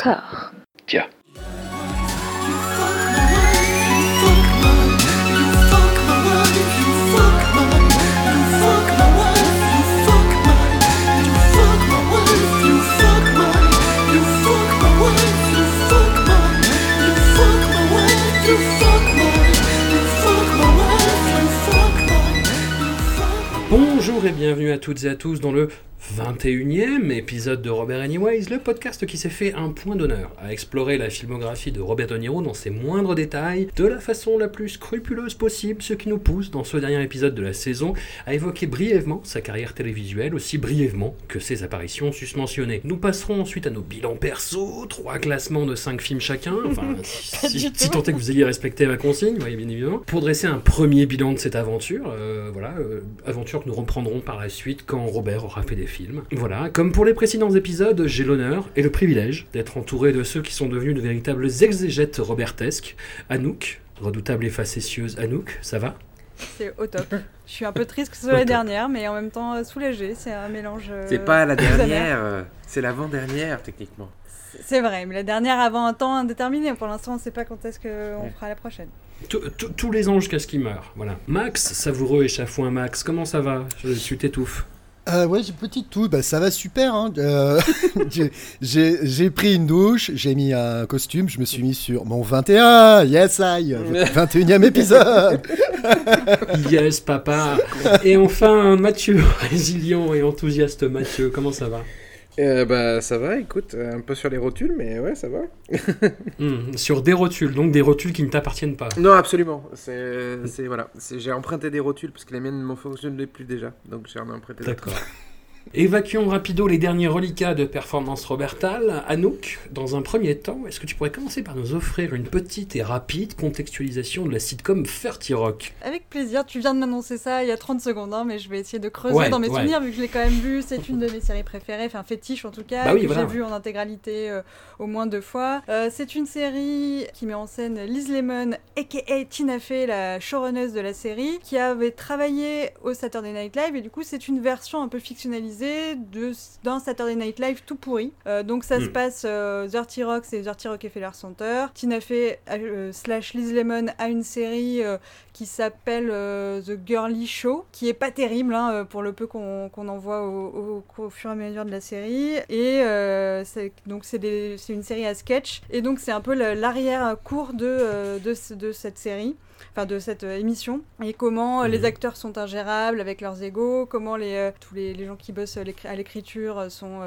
Encore. Tiens. Bonjour et bienvenue à toutes et à tous dans le 21e épisode de Robert Anyways, le podcast qui s'est fait un point d'honneur à explorer la filmographie de Robert De Niro dans ses moindres détails, de la façon la plus scrupuleuse possible, ce qui nous pousse dans ce dernier épisode de la saison à évoquer brièvement sa carrière télévisuelle, aussi brièvement que ses apparitions susmentionnées. Nous passerons ensuite à nos bilans perso, trois classements de 5 films chacun, enfin si, si, si tant est que vous ayez respecté ma consigne, oui, bien évidemment, pour dresser un premier bilan de cette aventure, euh, voilà, euh, aventure que nous reprendrons par la suite quand Robert aura fait des films. Voilà, comme pour les précédents épisodes, j'ai l'honneur et le privilège d'être entouré de ceux qui sont devenus de véritables exégètes robertesques. Anouk, redoutable et facétieuse Anouk, ça va? C'est au top. Je suis un peu triste que ce soit Au la top. dernière, mais en même temps euh, soulagée. C'est un mélange. euh, C'est pas la dernière, euh, c'est l'avant-dernière techniquement. C'est vrai, mais la dernière avant un temps indéterminé. Pour l'instant, on ne sait pas quand est-ce qu'on Ouais. fera la prochaine. Tous- les anges jusqu'à ce qu'ils meurent, voilà. Max, savoureux et chafouin Max, comment ça va? Je Tu t'étouffes. Euh, ouais, j'ai une petite toux, bah, ça va super. Hein. Euh, j'ai pris une douche, j'ai mis un costume, je me suis mis sur mon 21, yes I, 21e épisode. Yes, papa Et enfin, Mathieu, résilient et enthousiaste Mathieu, comment ça va? Euh, bah ça va, écoute, euh, un peu sur les rotules, mais ouais, ça va. Hmm, Sur des rotules, donc des rotules qui ne t'appartiennent pas. Non, absolument. C'est, c'est voilà, c'est- j'ai emprunté des rotules parce que les miennes ne fonctionnent plus déjà, donc j'en ai emprunté. D'accord. Évacuons rapido les derniers reliquats de performance Robertal. Anouk, dans un premier temps, est-ce que tu pourrais commencer par nous offrir une petite et rapide contextualisation de la sitcom Ferty Rock? Avec plaisir, tu viens de m'annoncer ça il y a 30 secondes, hein, mais je vais essayer de creuser Ouais, dans mes ouais. souvenirs vu que je l'ai quand même vu. C'est une de mes séries préférées, enfin fétiche en tout cas, Bah oui, que voilà. j'ai vu en intégralité euh, au moins deux fois. Euh, c'est une série qui met en scène Liz Lemon, aka Tina Fey, la showrunneuse de la série, qui avait travaillé au Saturday Night Live et du coup c'est une version un peu fictionnalisée de d'un Saturday Night Live tout pourri. Euh, donc ça se Hmm. passe euh, Dirty Rock, c'est Dirty Rockefeller Center. Tina Fey euh, slash Liz Lemon a une série euh, qui s'appelle The Girly Show, qui est pas terrible hein, pour le peu qu'on en voit au, au- au fur et à mesure de la série. Et donc c'est une série à sketch. Et donc c'est un peu l'arrière-cours de, de, ce- de cette série. Enfin, de cette euh, émission et comment euh, Mhm. les acteurs sont ingérables avec leurs égaux, comment les, euh, tous les, les gens qui bossent à l'écri- à l'écriture sont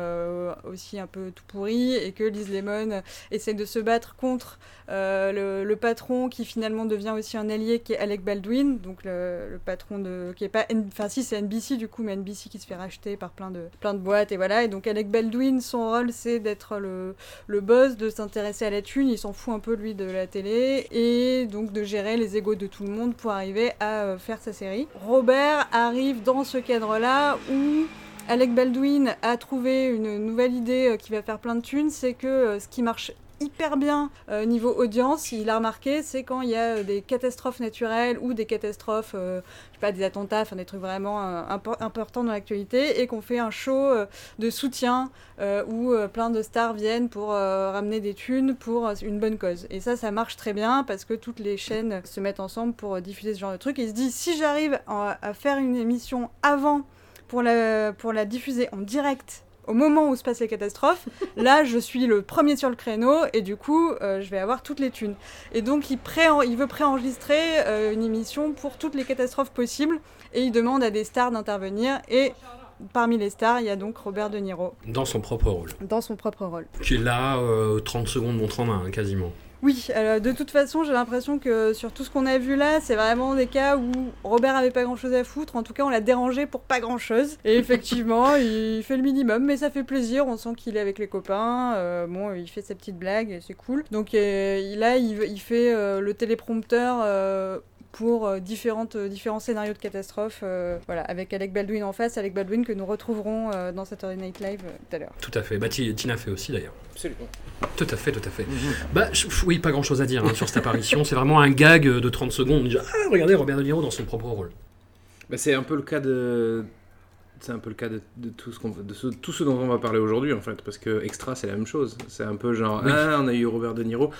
aussi un peu tout pourris et que Liz Lemon essaie de se battre contre le, le patron qui finalement devient aussi un allié qui est Alec Baldwin, donc le, le patron de qui est pas enfin si c'est NBC du coup mais NBC qui se fait racheter par plein de plein de boîtes et voilà et donc Alec Baldwin son rôle c'est d'être le le boss, de s'intéresser à la thune, il s'en fout un peu lui de la télé et donc de gérer les égos de tout le monde pour arriver à euh, faire sa série. Robert arrive dans ce cadre-là où Alec Baldwin a trouvé une nouvelle idée euh, qui va faire plein de thunes, c'est que euh, ce qui marche hyper bien euh, niveau audience, il a remarqué, c'est quand il y a euh, des catastrophes naturelles ou des catastrophes, euh, je sais pas, des attentats, enfin des trucs vraiment impor- importants dans l'actualité, et qu'on fait un show de soutien où plein de stars viennent pour ramener des thunes pour une bonne cause. Et ça, ça marche très bien parce que toutes les chaînes se mettent ensemble pour diffuser ce genre de truc. Et ils se disent, si j'arrive à, faire une émission avant pour la diffuser en direct au moment où se passent les catastrophes, là je suis le premier sur le créneau et du coup euh, je vais avoir toutes les thunes. Et donc il, pré il veut préenregistrer euh, une émission pour toutes les catastrophes possibles et il demande à des stars d'intervenir et parmi les stars il y a donc Robert De Niro Dans son propre rôle. dans son propre rôle. Qui est là, euh, 30 secondes montre en main, hein, quasiment. Oui, euh, de toute façon, j'ai l'impression que sur tout ce qu'on a vu là, c'est vraiment des cas où Robert avait pas grand chose à foutre. En tout cas, on l'a dérangé pour pas grand chose. Et effectivement, il fait le minimum, mais ça fait plaisir. On sent qu'il est avec les copains. euh, bon, il fait ses petites blagues, et c'est cool. Donc euh, là, il, il fait euh, le téléprompteur. Pour euh, différentes, euh, différents scénarios de catastrophes, euh, voilà, avec Alec Baldwin en face, Alec Baldwin que nous retrouverons euh, dans Saturday Night Live euh, tout à l'heure. Tout à fait. Bah, Ti- Tina fait aussi d'ailleurs. Absolument. Tout à fait, tout à fait. Bah, je- oui, pas grand chose à dire hein, sur cette apparition. C'est vraiment un gag de 30 secondes. On dit, ah, regardez Robert De Niro dans son propre rôle. Bah, c'est un peu le cas de c'est un peu le cas de, de tout ce qu'on de ce, tout ce dont on va parler aujourd'hui en fait parce que Extra c'est la même chose c'est un peu genre Oui. ah on a eu Robert De Niro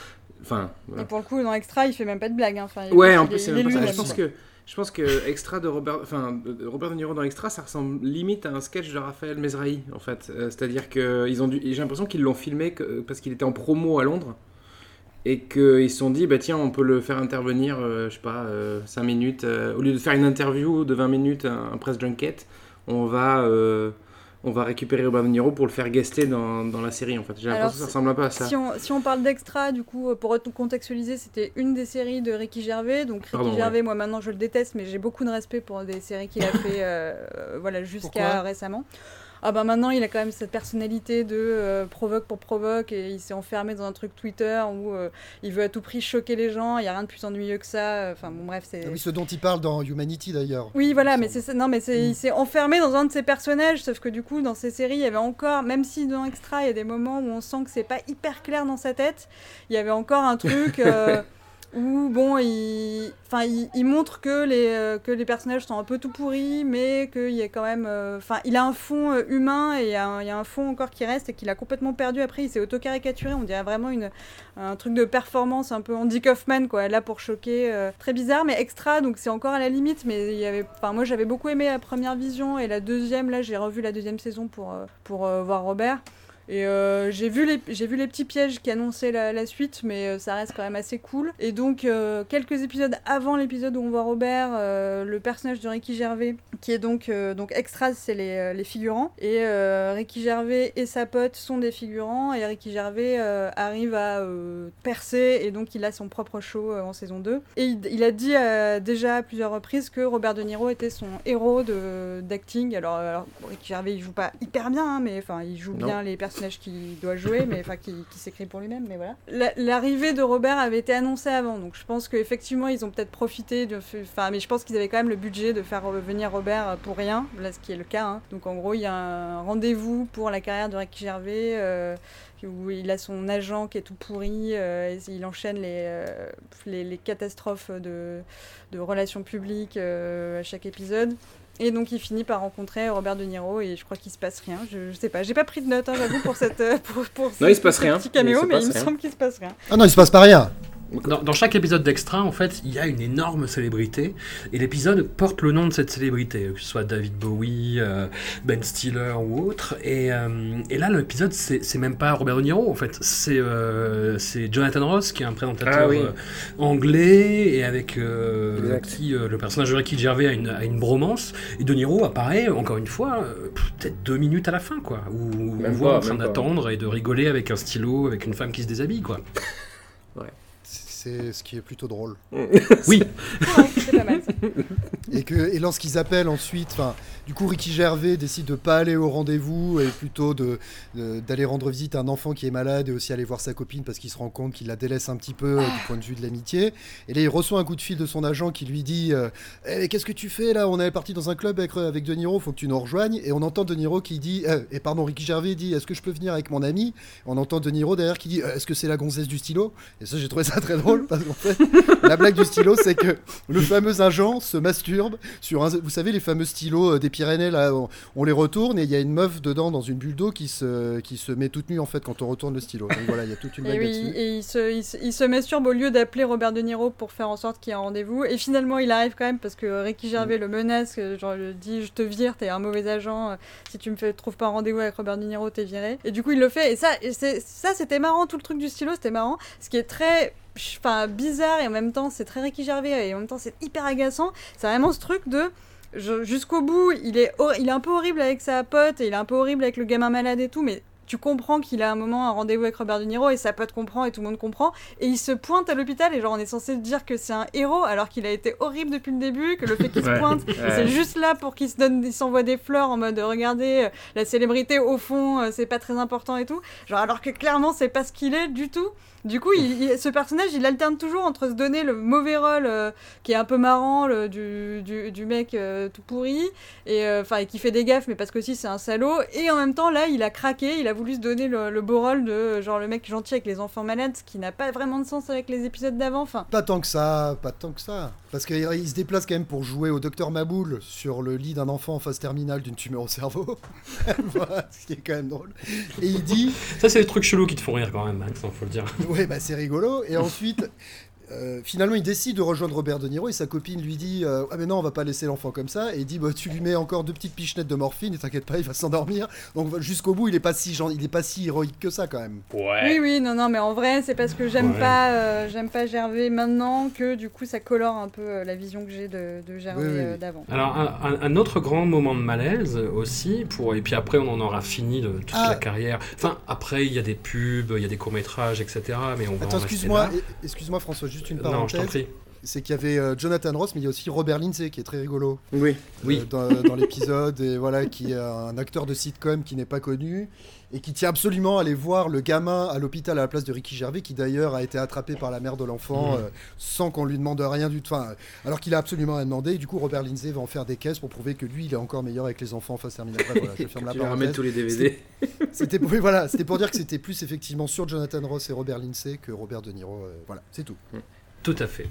enfin Et pour le coup, dans Extra, il fait même pas de blague. hein. Enfin, ouais en plus est- c'est même pas ça. je pense que je pense que Extra de Robert enfin de- Robert De Niro dans Extra ça ressemble limite à un sketch de Raphaël Mesrahi en fait Euh, c'est-à-dire que ils ont dû j'ai l'impression qu'ils l'ont filmé que- parce qu'il était en promo à Londres et qu'ils se sont dit bah tiens on peut le faire intervenir euh, je sais pas 5 minutes euh, au lieu de faire une interview de 20 minutes un, un press junket on va euh, on va récupérer Niro pour le faire guester dans, dans la série en fait j'ai Alors, l'impression que ça ressemble un peu à ça Si on, si on parle d'extra, du coup, euh, pour contextualiser, c'était une des séries de Ricky Gervais. Donc Ricky Pardon, Gervais, moi maintenant je le déteste, mais j'ai beaucoup de respect pour des séries qu'il a fait euh, euh, voilà, jusqu'à récemment. Ah bah maintenant il a quand même cette personnalité de euh, provoque pour provoque et il s'est enfermé dans un truc Twitter où euh, il veut à tout prix choquer les gens, il y a rien de plus ennuyeux que ça. Enfin bon bref, c'est Ah oui, ce dont il parle dans Humanity d'ailleurs. oui, voilà, Il mais c'est non, mais c'est Mm. il s'est enfermé dans un de ses personnages, sauf que du coup, dans ces séries, il y avait encore, même si dans Extra, il y a des moments où on sent que c'est pas hyper clair dans sa tête, il y avait encore un truc euh, où bon, il, enfin, il, montre que les euh, que les personnages sont un peu tout pourris, mais qu'il y a quand même, euh, enfin, il a un fond euh, humain et il y, a un, fond encore qui reste et qu'il a complètement perdu. Après, il s'est auto-caricaturé, on dirait vraiment une un truc de performance un peu Andy Kaufman quoi là pour choquer très bizarre mais extra donc c'est encore à la limite mais il y avait enfin moi j'avais beaucoup aimé la première vision et la deuxième. Là j'ai revu la deuxième saison pour pour voir Robert et euh, j'ai vu les j'ai vu les petits pièges qui annonçaient la, la suite mais euh, ça reste quand même assez cool. Et donc euh, quelques épisodes avant l'épisode où on voit Robert euh, le personnage de Ricky Gervais qui est donc donc extra c'est les, les figurants. Et Ricky Gervais et sa pote sont des figurants et Ricky Gervais arrive à percer et donc il a son propre show en saison 2 et il, il a dit déjà à plusieurs reprises que Robert De Niro était son héros de d'acting. Alors, alors, Ricky Gervais il joue pas hyper bien hein, mais enfin il joue Non. bien les personnages qu'il doit jouer mais enfin qui, qui s'écrit pour lui-même mais voilà La- l'arrivée de Robert avait été annoncée avant donc je pense qu'effectivement ils ont peut-être profité de enfin mais je pense qu'ils avaient quand même le budget de faire revenir Robert pour rien là ce qui est le cas hein. donc en gros il y a un rendez-vous pour la carrière de Ricky Gervais euh, où il a son agent qui est tout pourri, euh, il enchaîne les, euh, catastrophes de, relations publiques euh, à chaque épisode. Et donc il finit par rencontrer Robert De Niro et je crois qu'il se passe rien. Je, je sais pas, j'ai pas pris de notes, hein, j'avoue pour cette euh, pour, pour Non, il se passe ce rien. petit caméo, Il mais il me rien. semble qu'il se passe rien. Ah non, il se passe pas rien. Dans, dans chaque épisode d'Extra, en fait, il y a une énorme célébrité, et l'épisode porte le nom de cette célébrité, que ce soit David Bowie, euh, Ben Stiller ou autre. Et, euh, et là, l'épisode, c'est même pas Robert De Niro, en fait, c'est euh, Jonathan Ross, qui est un présentateur Ah oui. anglais, et avec qui le personnage de Ricky Gervais a une, a une bromance. Et De Niro apparaît, encore une fois, peut-être deux minutes à la fin, quoi, où on voit pas, en train d'attendre et de rigoler avec un stylo, avec une femme qui se déshabille, quoi. C'est ce qui est plutôt drôle. Oui, Ouais, c'est pas mal ça. Et, que, et lorsqu'ils appellent ensuite, enfin, du coup, Ricky Gervais décide de pas aller au rendez-vous et plutôt de- d'aller rendre visite à un enfant qui est malade et aussi aller voir sa copine parce qu'il se rend compte qu'il la délaisse un petit peu euh, du point de vue de l'amitié. Et là, il reçoit un coup de fil de son agent qui lui dit euh, Eh, Qu'est-ce que tu fais là? On est parti dans un club avec, avec De Niro, faut que tu nous rejoignes. Et on entend De Niro qui dit euh, Et pardon, Ricky Gervais dit Est-ce que je peux venir avec mon ami? On entend De Niro derrière qui dit Euh, Est-ce que c'est la gonzesse du stylo? Et ça, j'ai trouvé ça très drôle parce qu'en fait, la blague du stylo, c'est que le fameux agent se masturbe sur un. Vous savez, les fameux stylos euh, des Pyrénées, là, on, on les retourne et il y a une meuf dedans dans une bulle d'eau qui se, qui se met toute nue en fait quand on retourne le stylo. Donc voilà, il y a toute une Et blague oui, là-dessus. et il se, il, se, il se masturbe au lieu d'appeler Robert De Niro pour faire en sorte qu'il y ait un rendez-vous. Et finalement, il arrive quand même parce que Ricky Gervais le menace, que, genre le dit Je te vire, t'es un mauvais agent, euh, si tu me fais, trouves pas un rendez-vous avec Robert De Niro, t'es viré. Et du coup, il le fait. Et ça, et c'est- ça c'était marrant, tout le truc du stylo, c'était marrant. Ce qui est très. Enfin, bizarre et en même temps, c'est très Ricky Gervais et en même temps, c'est hyper agaçant. C'est vraiment ce truc de. Jusqu'au bout, il est, il est un peu horrible avec sa pote et il est un peu horrible avec le gamin malade et tout, mais tu comprends qu'il a un moment un rendez-vous avec Robert De Niro et sa pote comprend et tout le monde comprend et il se pointe à l'hôpital et genre on est censé dire que c'est un héros alors qu'il a été horrible depuis le début que le fait qu'il se pointe Ouais. c'est juste là pour qu'il se donne il s'envoie des fleurs en mode regardez euh, la célébrité au fond euh, c'est pas très important et tout genre alors que clairement c'est pas ce qu'il est du tout du coup, il- il- ce personnage, il alterne toujours entre se donner le mauvais rôle euh, qui est un peu marrant, le, du, du, du mec euh, tout pourri, et euh, enfin et qui fait des gaffes, mais parce que aussi c'est un salaud, et en même temps là, il a craqué, il a voulu voulu se donner le, le beau rôle de genre le mec gentil avec les enfants malades, ce qui n'a pas vraiment de sens avec les épisodes d'avant. Enfin, Pas tant que ça, pas tant que ça. Parce qu'il il se déplace quand même pour jouer au docteur Maboul sur le lit d'un enfant en phase terminale d'une tumeur au cerveau. voilà, ce qui est quand même drôle. Et il dit, Ça, c'est des trucs chelous qui te font rire quand même, Max, hein, faut le dire. ouais, bah c'est rigolo. Et ensuite, euh, finalement, il décide de rejoindre Robert De Niro et sa copine lui dit, euh, ah mais non, on va pas laisser l'enfant comme ça. Et il dit, bah tu lui mets encore deux petites pichenettes de morphine et t'inquiète pas, il va s'endormir. Donc jusqu'au bout, il est pas si il est pas si héroïque que ça quand même. Ouais. oui, oui, non, non, mais en vrai, c'est parce que j'aime Ouais. pas, euh, j'aime pas Gervais maintenant que du coup, ça colore un peu la vision que j'ai de, de Gervais Oui, oui, euh, oui. d'avant. Alors, un, autre grand moment de malaise aussi, pour, et puis après, on en aura fini de toute Ah. la carrière. Enfin, après, il y a des pubs, il y a des courts-métrages, etc. Mais on va Attends, excuse-moi, excuse-moi François, juste une Non, je t'en prie. C'est qu'il y avait euh, Jonathan Ross, mais il y a aussi Robert Lindsay qui est très rigolo. Oui. Oui. euh, dans, dans l'épisode et voilà qui est un acteur de sitcom qui n'est pas connu et qui tient absolument à aller voir le gamin à l'hôpital à la place de Ricky Gervais qui d'ailleurs a été attrapé par la mère de l'enfant euh, sans qu'on lui demande rien du tout enfin, alors qu'il a absolument rien demandé et du coup Robert Lindsay va en faire des caisses pour prouver que lui il est encore meilleur avec les enfants en phase terminale Bref, voilà, je ferme la parenthèse tous les DVD. c'était pour, oui, voilà, c'était pour dire que c'était plus effectivement sur Jonathan Ross et Robert Lindsay que Robert De Niro euh, voilà c'est tout Tout à fait.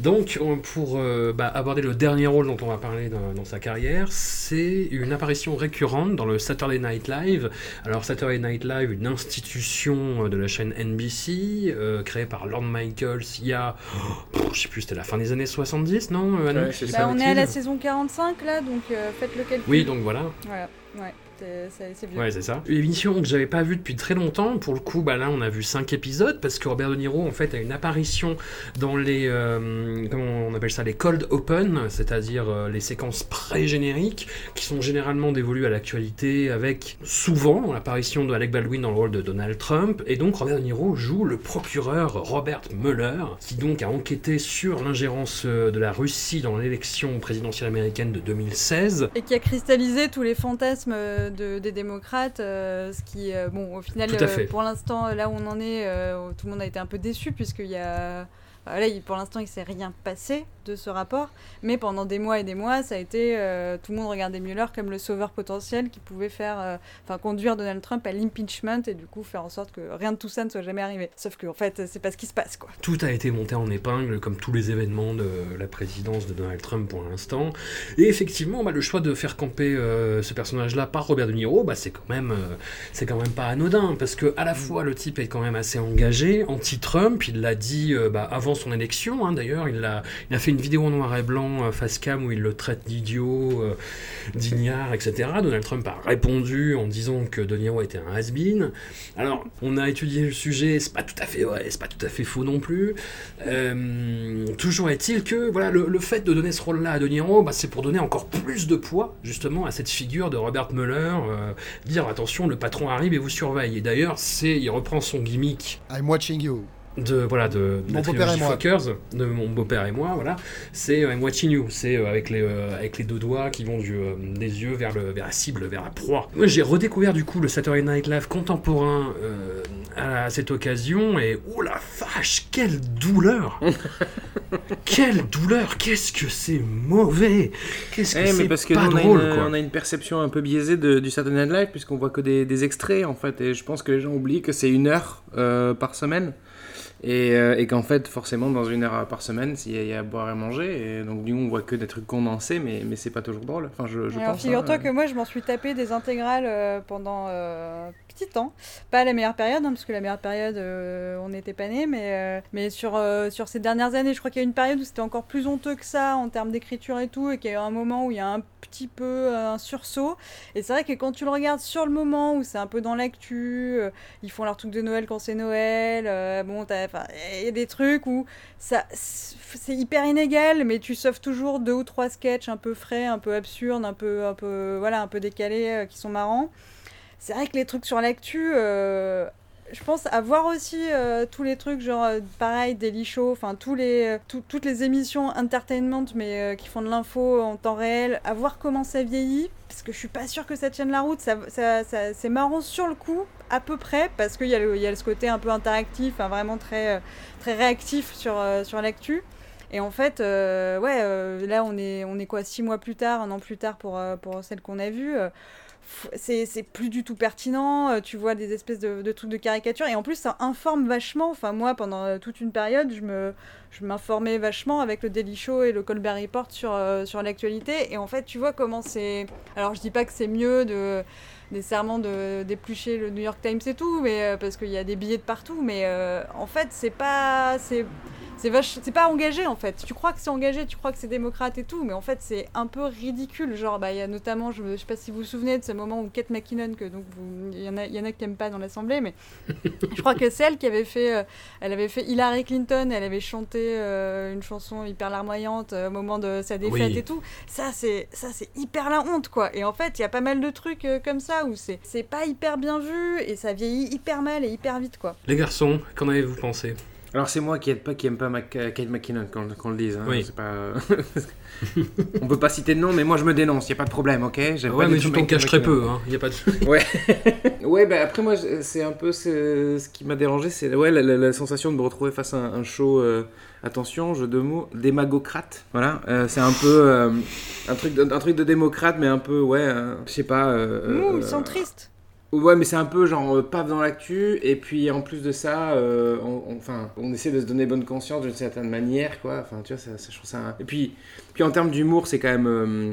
Donc, on- pour euh, bah, aborder le dernier rôle dont on va parler dans, dans sa carrière, c'est une apparition récurrente dans le Saturday Night Live. Alors, Saturday Night Live, une institution de la chaîne NBC, euh, créée par Lorne Michaels il y a, pff, je sais plus, c'était la fin des années 70, non euh, Ouais, Bah, on est à la saison 45 là, donc euh, faites le calcul. Oui, donc voilà. Voilà, ouais, c'est- vieux. Ouais, c'est ça. Une émission que j'avais pas vue depuis très longtemps. Pour le coup, bah là, on a vu 5 épisodes parce que Robert De Niro, en fait, a une apparition dans les. euh, comment on appelle ça Les cold open, c'est-à-dire euh, les séquences pré-génériques qui sont généralement dévolues à l'actualité avec souvent l'apparition de Alec Baldwin dans le rôle de Donald Trump. Et donc, Robert De Niro joue le procureur Robert Mueller qui donc a enquêté sur l'ingérence euh, de la Russie dans l'élection présidentielle américaine de 2016. Et qui a cristallisé tous les fantasmes euh, de- des démocrates, euh, ce qui, euh, bon, au final, euh, pour l'instant, là où on en est, tout le monde a été un peu déçu, puisqu'il y a... enfin, là, pour l'instant, il s'est rien passé de ce rapport, mais pendant des mois et des mois, ça a été... euh, tout le monde regardait Mueller comme le sauveur potentiel qui pouvait faire... euh, Enfin, conduire Donald Trump à l'impeachment et du coup faire en sorte que rien de tout ça ne soit jamais arrivé. Sauf que, en fait, c'est pas ce qui se passe, quoi. Tout a été monté en épingle, comme tous les événements de la présidence de Donald Trump pour l'instant. Et effectivement, bah, le choix de faire camper euh, ce personnage-là par Robert De Niro, bah, c'est quand même, euh, quand même pas anodin, parce que à la fois le type est quand même assez engagé, anti-Trump. Il l'a dit euh, bah, avant son élection. hein, D'ailleurs, il a, fait une vidéo en noir et blanc euh, face cam où il le traite d'idiot, euh, d'ignare, etc. Donald Trump a répondu en disant que De Niro était un has-been. Alors, on a étudié le sujet, c'est pas tout à fait c'est pas tout à fait faux non plus. Euh, toujours est-il que voilà, le, fait de donner ce rôle-là à De Niro, bah, c'est pour donner encore plus de poids justement à cette figure de Robert Mueller, euh, dire attention, le patron arrive et vous surveille. Et d'ailleurs, il reprend son gimmick I'm watching you de voilà de, de Mon beau-père et moi. Fuckers, de mon beau-père et moi, voilà. C'est euh, I'm watching you, c'est euh, avec les euh, avec les deux doigts qui vont du, euh, des yeux vers le vers la cible, vers la proie. Moi, j'ai redécouvert du coup le Saturday Night Live contemporain euh, à cette occasion et oh la vache, quelle douleur Quelle douleur Qu'est-ce que c'est mauvais Qu'est-ce que Eh, c'est mais parce que pas nous, on, a drôle une, quoi. on a une perception un peu biaisée de- du Saturday Night Live puisqu'on voit que des, des extraits en fait et je pense que les gens oublient que c'est une heure euh, par semaine et, euh, et qu'en fait forcément dans une heure par semaine il y, a- il y a à boire et manger et donc du coup on voit que des trucs condensés mais, mais c'est pas toujours drôle enfin je, je Alors pense figure-toi hein. que moi je m'en suis tapé des intégrales euh, pendant euh, un petit temps. Pas à la meilleure période, hein, parce que la meilleure période euh, on n'était pas nés, mais, euh, mais sur, euh, sur ces dernières années, je crois qu'il y a une période où c'était encore plus honteux que ça en termes d'écriture et tout, et qu'il y a eu un moment où il y a un petit peu euh, un sursaut. Et c'est vrai que quand tu le regardes sur le moment où c'est un peu dans l'actu, euh, ils font leur truc de Noël quand c'est Noël, euh, bon, t'as- enfin, il y a des trucs où ça c'est hyper inégal mais tu sauves toujours deux ou trois sketchs un peu frais un peu absurdes un peu un peu voilà un peu décalés euh, qui sont marrants. C'est vrai que les trucs sur l'actu euh, je pense avoir aussi euh, tous les trucs genre euh, pareil Daily Show enfin tous les euh, tout- toutes les émissions entertainment mais qui font de l'info en temps réel à voir comment ça vieillit parce que je suis pas sûre que ça tienne la route ça, c'est marrant sur le coup à peu près parce qu'il y, a le- ce côté un peu interactif hein, vraiment très très réactif sur, sur l'actu. Et en fait, ouais, là on est, on est quoi, six mois plus tard, un an plus tard pour, pour celle qu'on a vue. C'est plus du tout pertinent. euh, Tu vois des espèces de, de trucs de caricature. Et en plus, ça informe vachement. Enfin, moi, pendant euh, toute une période, je je m'informais vachement avec le Daily Show et le Colbert Report sur, euh, sur l'actualité. Et en fait, tu vois comment c'est. Alors, je dis pas que c'est mieux de nécessairement d'éplucher le New York Times et tout, mais parce qu'il y a des billets de partout. Mais en fait, c'est pas. C'est vache- c'est pas engagé en fait. Tu crois que c'est engagé, tu crois que c'est démocrate et tout, mais en fait c'est un peu ridicule. Genre, bah il y a notamment, je, je sais pas si vous vous souvenez de ce moment où Kate McKinnon, que donc il y en a, il y en a qui aiment pas dans l'assemblée, mais je crois que c'est elle qui avait fait, euh, elle avait fait Hillary Clinton, elle avait chanté euh, une chanson hyper larmoyante euh, au moment de sa défaite Oui. et tout. Ça c'est, ça c'est hyper la honte quoi. Et en fait il y a pas mal de trucs comme ça où c'est, c'est pas hyper bien vu et ça vieillit hyper mal et hyper vite quoi. Les garçons, qu'en avez-vous pensé? Alors c'est moi qui aime pas, qui aime pas Mac- Kate McKinnon qu'on qu'on le dise. hein. Oui. Pas... On peut pas citer de nom, mais moi je me dénonce, y a pas de problème, ok? J'aime Ouais, pas mais tu t'en caches très peu, hein. Y a pas de... Ouais, bah après moi c'est un peu ce, ce qui m'a dérangé, c'est ouais, la, la- la sensation de me retrouver face à un, un show, euh, attention, jeu de mots, démagocrate. Voilà, euh, c'est un peu euh, un, truc de, un truc de démocrate, mais un peu, ouais, euh, je sais pas. euh, euh, ils sont tristes. Ouais, mais c'est un peu genre euh, paf dans l'actu, et puis en plus de ça, euh, on, enfin, on essaie de se donner bonne conscience d'une certaine manière, quoi. Enfin, tu vois, ça, je trouve ça. Et puis, puis en termes d'humour, c'est quand même. euh,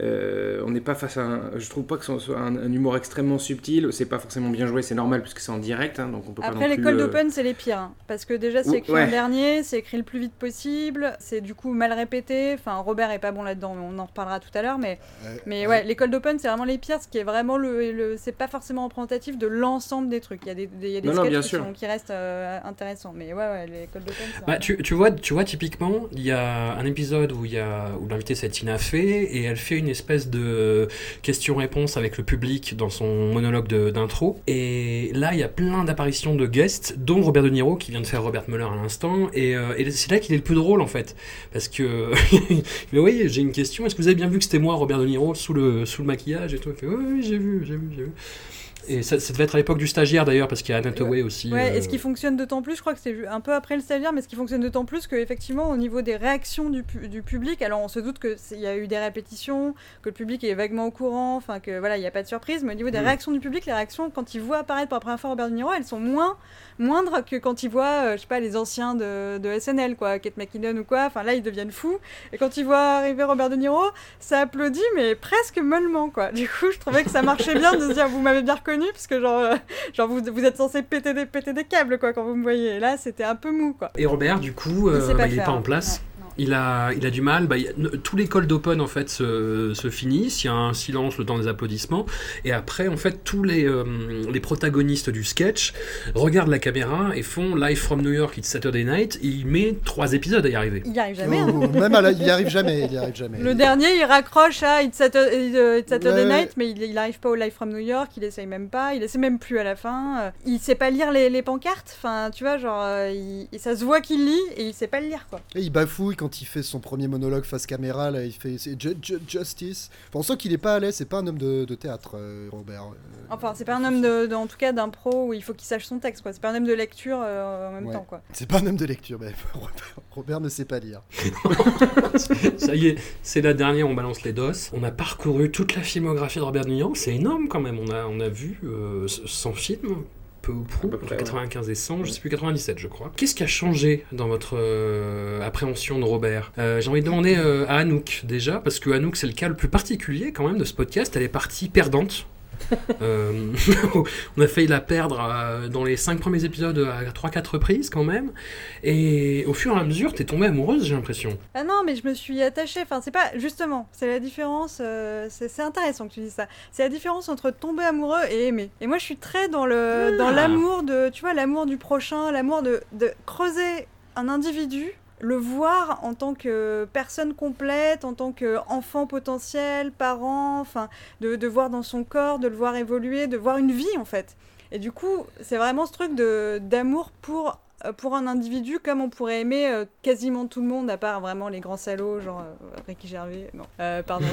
euh, on n'est pas face à un, je trouve pas que ce soit un, un humour extrêmement subtil c'est pas forcément bien joué c'est normal puisque c'est en direct hein, donc on peut pas Après, cold euh, open, c'est les pires. hein. parce que déjà, c'est écrit ouais. en dernier, c'est écrit le plus vite possible, c'est du coup mal répété. Enfin, Robert est pas bon là-dedans, mais on en reparlera tout à l'heure. Mais, Ouais, mais ouais. ouais, les cold open, c'est vraiment les pires, ce qui est vraiment le. le- c'est pas forcément représentatif de l'ensemble des trucs. Il y a des, des, il y a des Non, non, sketchs bien qui, sûr. sont- qui restent euh, intéressants. Mais ouais, ouais, les cold open, c'est Bah, tu, tu vois, tu vois, typiquement, il y a un épisode où, il y a, où l'invité c'est Tina Fey et elle fait une espèce de question-réponse avec le public dans son monologue d'intro. Et là, il y a plein d'apparitions de guests, dont Robert De Niro qui vient de faire Robert Mueller à l'instant. Et, euh, c'est là qu'il est le plus drôle en fait. Parce que, mais oui, j'ai une question. Est-ce que vous avez bien vu que c'était moi, Robert De Niro, sous le, sous le maquillage et tout? Il fait, oui, oui, j'ai vu, j'ai vu, j'ai vu. Et ça, ça devait être à l'époque du stagiaire d'ailleurs, parce qu'il y a Anne Hathaway aussi. Ouais, euh, et ce qui fonctionne d'autant plus, je crois que c'est un peu après le stagiaire, mais ce qui fonctionne d'autant plus qu'effectivement, au niveau des réactions du, pu- du public, alors on se doute qu'il y a eu des répétitions, que le public est vaguement au courant, enfin que voilà, il n'y a pas de surprise, mais au niveau des Mm. réactions du public, les réactions, quand ils voient apparaître pour la première fois Robert De Niro, elles sont moins moindres que quand ils voient, euh, je sais pas, les anciens de, de SNL, quoi, Kate McKinnon ou quoi, enfin là, ils deviennent fous, et quand ils voient arriver Robert De Niro, ça applaudit, mais presque mollement, quoi. Du coup, je trouvais que ça marchait bien de se dire, vous m'avez bien reconnu, parce que genre, euh, genre vous, vous êtes censé péter des, péter des câbles, quoi, quand vous me voyez. Et là, c'était un peu mou, quoi. Et Robert, du coup, Il euh, bah, pas il est faire, pas en place. Ouais. Il a, il a du mal. Bah, a- tous les cold open en fait se, se finissent. Il y a un silence le temps des applaudissements. Et après, en fait, tous les, euh, les protagonistes du sketch regardent la caméra et font Live from New York, It's Saturday Night. Et il met trois épisodes à y arriver. Il y arrive jamais. hein. Même à la- il y arrive jamais, il y arrive jamais. Le dernier, il raccroche à It's Saturday, euh, It's Saturday Ouais. Night, mais il, il arrive pas au Live from New York, il essaye même pas, il essaie même plus à la fin. euh, Il sait pas lire les, les pancartes, enfin, tu vois, genre, il- ça se voit qu'il lit et il sait pas le lire, quoi. Et il bafouille quand il fait son premier monologue face caméra, là, il fait c'est ju- ju- justice. Enfin, on sent qu'il est pas à l'aise, c'est pas un homme de, de théâtre, euh, Robert. Euh, Enfin, c'est pas un homme, de, de- en tout cas, d'impro où il faut qu'il sache son texte, quoi. C'est pas un homme de lecture euh, en même Ouais. temps, quoi. C'est pas un homme de lecture, mais Robert, Robert ne sait pas lire. Ça y est, c'est la dernière, on balance les dos. On a parcouru toute la filmographie de Robert De Niro, c'est énorme quand même. On a, on a vu euh, 100 films, peu ou prou, près, 95 et 100, je sais plus 97 je crois. Qu'est-ce qui a changé dans votre euh, appréhension de Robert? Euh, J'ai envie de demander euh, à Anouk déjà, parce que Anouk c'est le cas le plus particulier quand même de ce podcast, elle est partie perdante. Euh, on a failli la perdre euh, dans les 5 premiers épisodes à 3-4 reprises quand même. Et au fur et à mesure, t'es tombée amoureuse, j'ai l'impression. Ah non, mais je me suis attachée. Enfin, c'est pas justement, c'est la différence. euh, c'est intéressant que tu dis ça. C'est la différence entre tomber amoureux et aimer. Et moi, je suis très dans le dans Ah. l'amour de, tu vois, l'amour du prochain, l'amour de, de creuser un individu, le voir en tant que personne complète, en tant qu'enfant potentiel, parent, enfin, de, de voir dans son corps, de le voir évoluer, de voir une vie en fait. Et du coup, c'est vraiment ce truc de d'amour pour pour un individu comme on pourrait aimer euh, quasiment tout le monde à part vraiment les grands salauds genre euh, Ricky Gervais. Non. Euh, pardon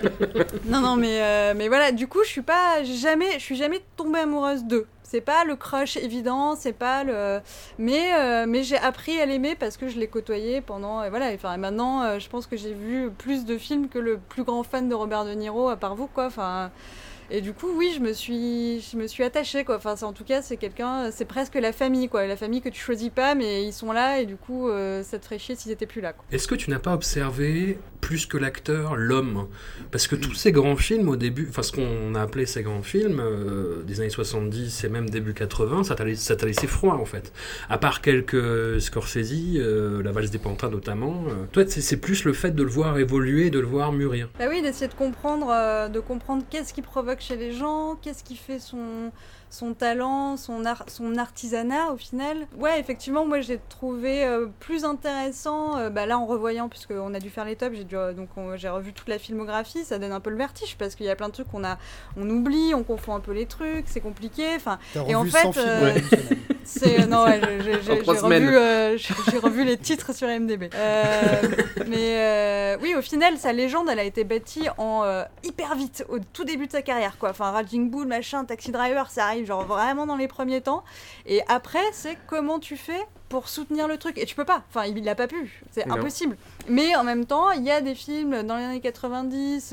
non non mais euh, mais voilà du coup je suis pas jamais je suis jamais tombée amoureuse d'eux. C'est pas le crush évident c'est pas le mais euh, mais j'ai appris à l'aimer parce que je l'ai côtoyé pendant et voilà enfin maintenant euh, je pense que j'ai vu plus de films que le plus grand fan de Robert De Niro à part vous quoi. Enfin Et du coup, oui, je me suis, je me suis attachée, quoi. Enfin, en tout cas, c'est quelqu'un, c'est presque la famille, quoi. La famille que tu choisis pas, mais ils sont là, et du coup, euh, ça te ferait chier s'ils étaient plus là, quoi. Est-ce que tu n'as pas observé, plus que l'acteur, l'homme? Parce que tous ces grands films, au début, enfin, ce qu'on a appelé ces grands films, euh, des années 70 et même début 80, ça t'a laissé froid, en fait. À part quelques Scorsese, euh, La valse des pantins notamment, toi, c'est plus le fait de le voir évoluer, de le voir mûrir. Bah oui, d'essayer de comprendre, de comprendre qu'est-ce qui provoque chez les gens, qu'est-ce qui fait son, son talent, son, art, son artisanat au final. Ouais, effectivement, moi j'ai trouvé euh, plus intéressant, euh, bah, là en revoyant, puisqu'on a dû faire les tops, j'ai euh, donc j'ai revu toute la filmographie, ça donne un peu le vertige parce qu'il y a plein de trucs qu'on a, on oublie, on confond un peu les trucs, c'est compliqué. Enfin, et en fait, c'est non, ouais, j'ai revu, j'ai revu les titres sur MDB. mais oui, au final, sa légende, elle a été bâtie en hyper vite au tout début de sa carrière, quoi. Enfin, Raging Bull, machin, Taxi Driver, ça arrive genre vraiment dans les premiers temps. Et après, c'est comment tu fais pour soutenir le truc. Et tu peux pas. Enfin, il l'a pas pu. C'est impossible. Mais en même temps, il y a des films dans les années 90,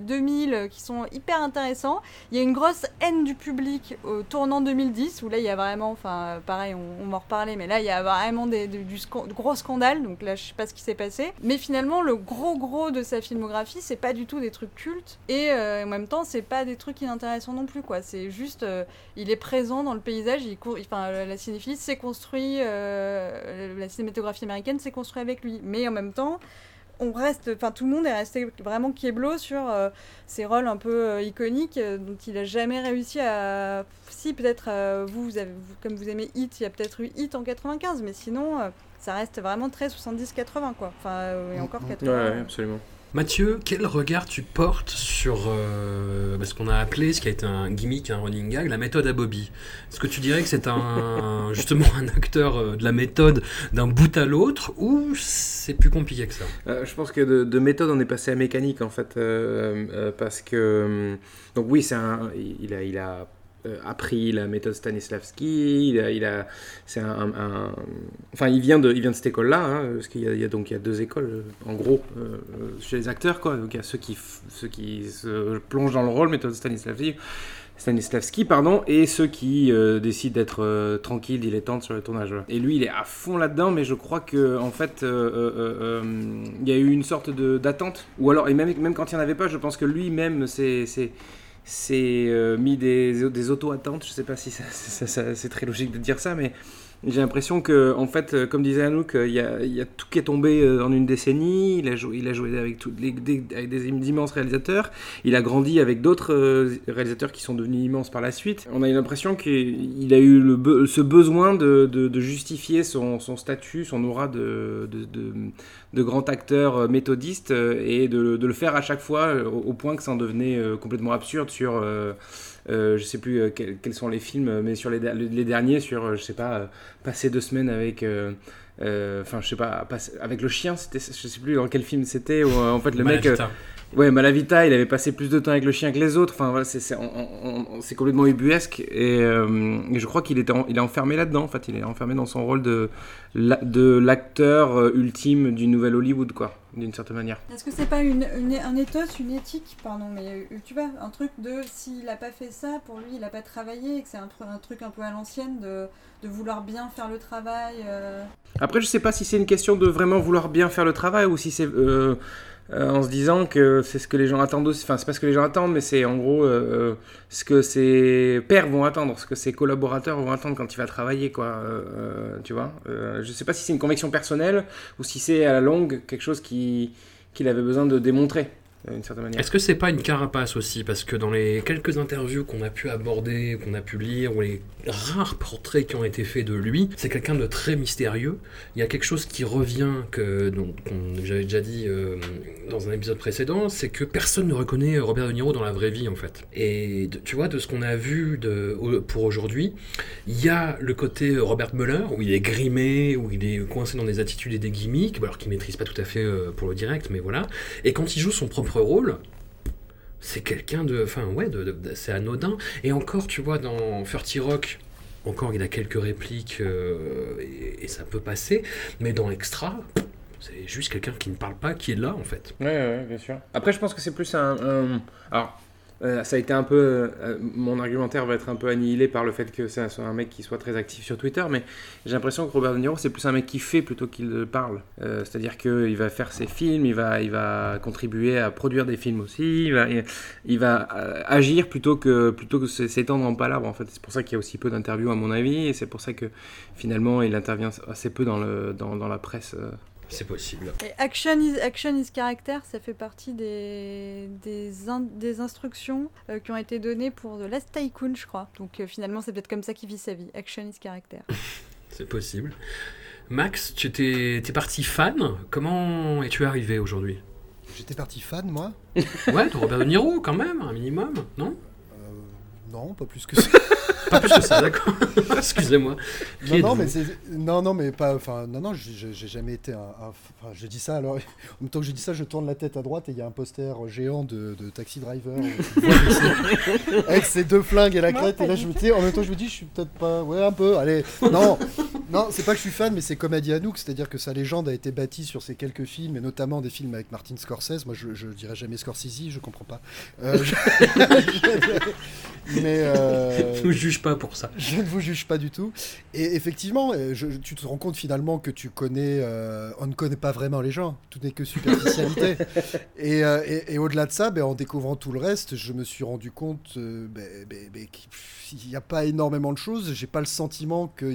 2000 euh, qui sont hyper intéressants. Il y a une grosse haine du public au tournant 2010 où là, il y a vraiment, enfin, pareil, on, m'en reparlait, mais là, il y a vraiment des, du gros scandale. Donc là, je sais pas ce qui s'est passé. Mais finalement, le gros gros de sa filmographie, c'est pas du tout des trucs cultes. Et euh, en même temps, c'est pas des trucs inintéressants non plus, quoi. C'est juste, euh, il est présent dans le paysage. Il court, enfin, la cinéphilie s'est construit. Euh, la cinématographie américaine s'est construite avec lui. Mais en même temps, on reste, enfin tout le monde est resté vraiment Kieblo sur euh, ses rôles un peu euh, iconiques dont il a jamais réussi à. Si peut-être vous, vous, avez, comme vous aimez Hit, il y a peut-être eu Hit en 95, mais sinon ça reste vraiment très 70-80 quoi. Enfin et encore 80. Ouais, absolument. Mathieu, quel regard tu portes sur euh, ce qu'on a appelé, ce qui a été un gimmick, un running gag, la méthode à Bobby Est-ce que tu dirais que c'est un, justement un acteur euh, de la méthode d'un bout à l'autre ou c'est plus compliqué que ça? Euh, Je pense que de, méthode, on est passé à mécanique en fait. parce que. donc, oui, un, il, a, il a appris la méthode Stanislavski. Il a, il a c'est un, enfin, il vient de, il vient de cette école-là, hein, parce qu'il y, a, donc il y a deux écoles euh, en gros euh, chez les acteurs, quoi. Donc il y a ceux qui, ceux qui se plongent dans le rôle, méthode Stanislavski. Stanislavski, pardon, et ceux qui décident d'être tranquilles, dilettantes sur le tournage. Et lui, il est à fond là-dedans, mais je crois que en fait, il y a eu une sorte d'attente, ou alors, et même, même quand il n'y en avait pas, je pense que lui-même, c'est c'est euh, mis des, des auto-attentes. Je sais pas si c'est très logique de dire ça, mais j'ai l'impression que, en fait, euh, comme disait Anouk, il y, a, il y a tout qui est tombé euh, en une décennie. Il a joué, il a joué avec, tout, des, immenses réalisateurs. Il a grandi avec d'autres réalisateurs qui sont devenus immenses par la suite. On a eu l'impression qu'il a eu ce besoin de, justifier son, statut, son aura de, grand acteur euh, méthodiste euh, et de, le faire à chaque fois euh, au, point que ça en devenait complètement absurde sur euh, je sais plus quels, sont les films mais sur les, les derniers sur je sais pas passer deux semaines avec enfin je sais pas avec le chien c'était je sais plus dans quel film c'était où en fait le mec Ouais, Malavita, il avait passé plus de temps avec le chien que les autres. Enfin, voilà, c'est complètement ubuesque. Et, je crois qu'il il est enfermé là-dedans. En fait, il est enfermé dans son rôle de, de l'acteur euh, ultime du nouvel Hollywood, quoi, d'une certaine manière. Est-ce que c'est pas une, un ethos, une éthique, pardon, mais euh, tu vois, un truc de s'il a pas fait ça, pour lui, il a pas travaillé, et que c'est un, un, truc un peu à l'ancienne de, de, vouloir bien faire le travail. Euh. Après, je sais pas si c'est une question de vraiment vouloir bien faire le travail ou si c'est euh, en se disant que c'est ce que les gens attendent aussi. Enfin, c'est pas ce que les gens attendent, mais c'est en gros euh, ce que ses pairs vont attendre, ce que ses collaborateurs vont attendre quand il va travailler, quoi. Euh, tu vois Je sais pas si c'est une conviction personnelle ou si c'est à la longue quelque chose qu'il avait besoin de démontrer. Est-ce que c'est pas une carapace aussi Parce que dans les quelques interviews qu'on a pu aborder, qu'on a pu lire, ou les rares portraits qui ont été faits de lui, c'est quelqu'un de très mystérieux. Il y a quelque chose qui revient, que j'avais déjà dit euh, dans un épisode précédent, c'est que personne ne reconnaît Robert De Niro dans la vraie vie en fait. Et tu vois, de ce qu'on a vu pour aujourd'hui, il y a le côté Robert Muller, où il est grimé, où il est coincé dans des attitudes et des gimmicks, alors qu'il maîtrise pas tout à fait euh, pour le direct, mais voilà. Et quand il joue son propre rôle, c'est quelqu'un de. Enfin, ouais, de, c'est anodin. Et encore, tu vois, dans 30 Rock, encore, il a quelques répliques euh, et, ça peut passer. Mais dans Extra, c'est juste quelqu'un qui ne parle pas, qui est là, en fait. Ouais, bien sûr. Après, je pense que c'est plus un. Alors. Euh, ça a été un peu. euh, mon argumentaire va être un peu annihilé par le fait que c'est un, un mec qui soit très actif sur Twitter, mais j'ai l'impression que Robert De Niro, c'est plus un mec qui fait plutôt qu'il parle. Euh, C'est-à-dire qu'il va faire ses films, il va, il va contribuer à produire des films aussi, il va, euh, agir plutôt que, plutôt que s'étendre en palabre. En fait, c'est pour ça qu'il y a aussi peu d'interviews, à mon avis, et c'est pour ça que finalement, il intervient assez peu dans, le, dans, dans la presse. C'est possible. Et action is, action is character, ça fait partie des, des, in- des instructions euh, qui ont été données pour The Last Tycoon, je crois. Donc euh, finalement, c'est peut-être comme ça qu'il vit sa vie. Action is character. C'est possible. Max, tu étais, t'es parti fan? Comment es-tu arrivé aujourd'hui? J'étais parti fan, moi. Ouais, de Robert De Niro quand même, un minimum, non? Euh, non, pas plus que ça. Pas plus que ça, d'accord. Excusez-moi. Non, non, mais non, non, mais pas. Enfin, non, non, j'ai jamais été un. un- Enfin, je dis ça alors. En même temps que je dis ça, je tourne la tête à droite et il y a un poster géant de, de Taxi Driver avec, ses, ses deux flingues et la crête. Et là, je me dis, en même temps, je me dis, je suis peut-être pas. Ouais, un peu. Allez, non, non, c'est pas que je suis fan, mais c'est comme a dit Anouk, c'est-à-dire que sa légende a été bâtie sur ces quelques films et notamment des films avec Martin Scorsese. Moi, je, je dirais jamais Scorsese, je comprends pas. Euh, je- mais. euh, Je ne juge pas pour ça. je ne vous juge pas du tout. Et effectivement, euh, je- tu te rends compte finalement que tu connais, euh, on ne connaît pas vraiment les gens. Tout n'est que superficialité. et euh, et- et au-delà de ça, ben, en découvrant tout le reste, je me suis rendu compte ben, ben, qu'il n'y a pas énormément de choses. J'ai pas le sentiment que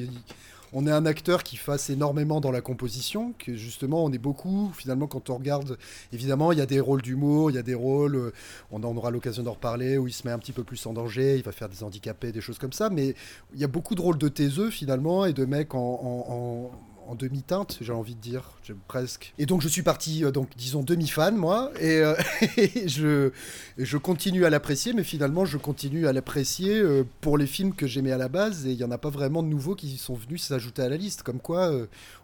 on est un acteur qui fasse énormément dans la composition, que justement on est beaucoup. Finalement, quand on regarde, évidemment, il y a des rôles d'humour, il y a des rôles, euh, on aura l'occasion d'en reparler, où il se met un petit peu plus en danger, il va faire des handicapés, des choses comme ça. Mais il y a beaucoup de rôles de taiseux finalement et de mecs en- en demi-teinte, j'ai envie de dire, presque. Et donc je suis parti, euh, donc disons demi-fan moi, et, euh, je, je continue à l'apprécier, mais finalement je continue à l'apprécier euh, pour les films que j'aimais à la base, et il n'y en a pas vraiment de nouveaux qui sont venus s'ajouter à la liste, comme quoi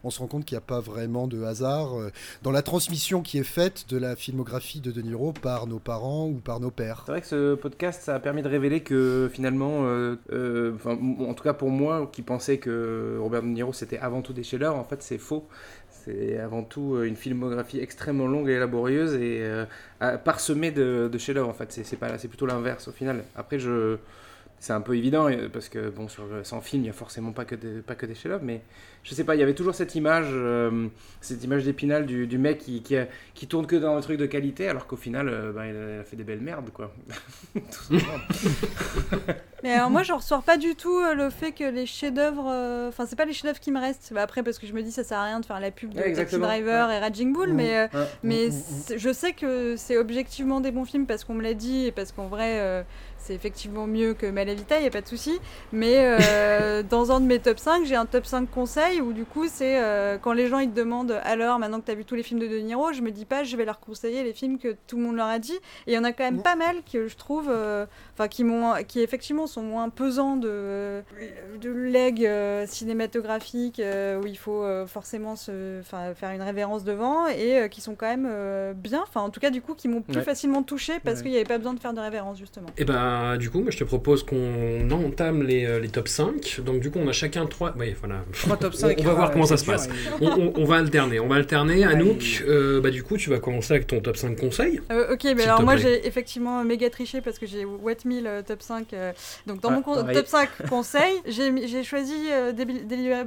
on se rend compte qu'il n'y a pas vraiment de hasard dans la transmission qui est faite de la filmographie de De Niro par nos parents ou par nos pères. C'est vrai que ce podcast, ça a permis de révéler que finalement, en tout cas pour moi, qui pensais que Robert De Niro c'était avant tout des en fait c'est faux. C'est avant tout euh, une filmographie extrêmement longue et laborieuse et euh, parsemée de, de chefs-d'œuvre. En fait, c'est c'est plutôt l'inverse au final. Après, je, c'est un peu évident euh, parce que bon, sur 100 films, il y a forcément pas que des, pas que des chefs-d'œuvre, mais je sais pas, il y avait toujours cette image, euh, cette image d'épinal du, du mec qui, qui, tourne que dans un truc de qualité, alors qu'au final, euh, bah, il a fait des belles merdes, quoi. Mais alors moi, je ressors pas du tout euh, le fait que les chefs-d'œuvre. euh, Enfin, c'est pas les chefs-d'œuvre qui me restent. Bah, après, parce que je me dis, ça sert à rien de faire la pub de Ouais, Taxi. Driver et Raging Bull, mais. euh, Ouais. Mais je sais que c'est objectivement des bons films parce qu'on me l'a dit et parce qu'en vrai euh, c'est effectivement mieux que Malavita, il n'y a pas de souci. Mais euh, dans un de mes top 5, j'ai un top 5 conseils où du coup c'est euh, quand les gens ils te demandent alors maintenant que tu as vu tous les films de De Niro, je me dis pas je vais leur conseiller les films que tout le monde leur a dit. Et il y en a quand même pas mal que je trouve, euh, enfin qui, m'ont- qui effectivement sont moins pesants de, de legs euh, cinématographiques euh, où il faut euh, forcément se, faire une révérence devant et euh, qui sont quand même euh, bien, enfin en tout cas du coup qui m'ont plus Ouais. facilement touché parce Ouais. qu'il n'y avait pas besoin de faire de révérence justement. Et ben, du coup, moi, je te propose qu'on entame les, euh, les top 5. Donc, du coup, on a chacun 3. Oui, voilà. Trois top On- 5. on va voir ah, comment ça se passe. On, on- on va alterner. On va alterner. Ouais. Anouk, euh, bah, du coup, tu vas commencer avec ton top 5 conseils. Euh, ok, mais alors moi j'ai effectivement méga triché parce que j'ai Wet Meal euh, top 5. euh, donc dans Ah, mon pareil. top 5 conseils, j'ai choisi euh,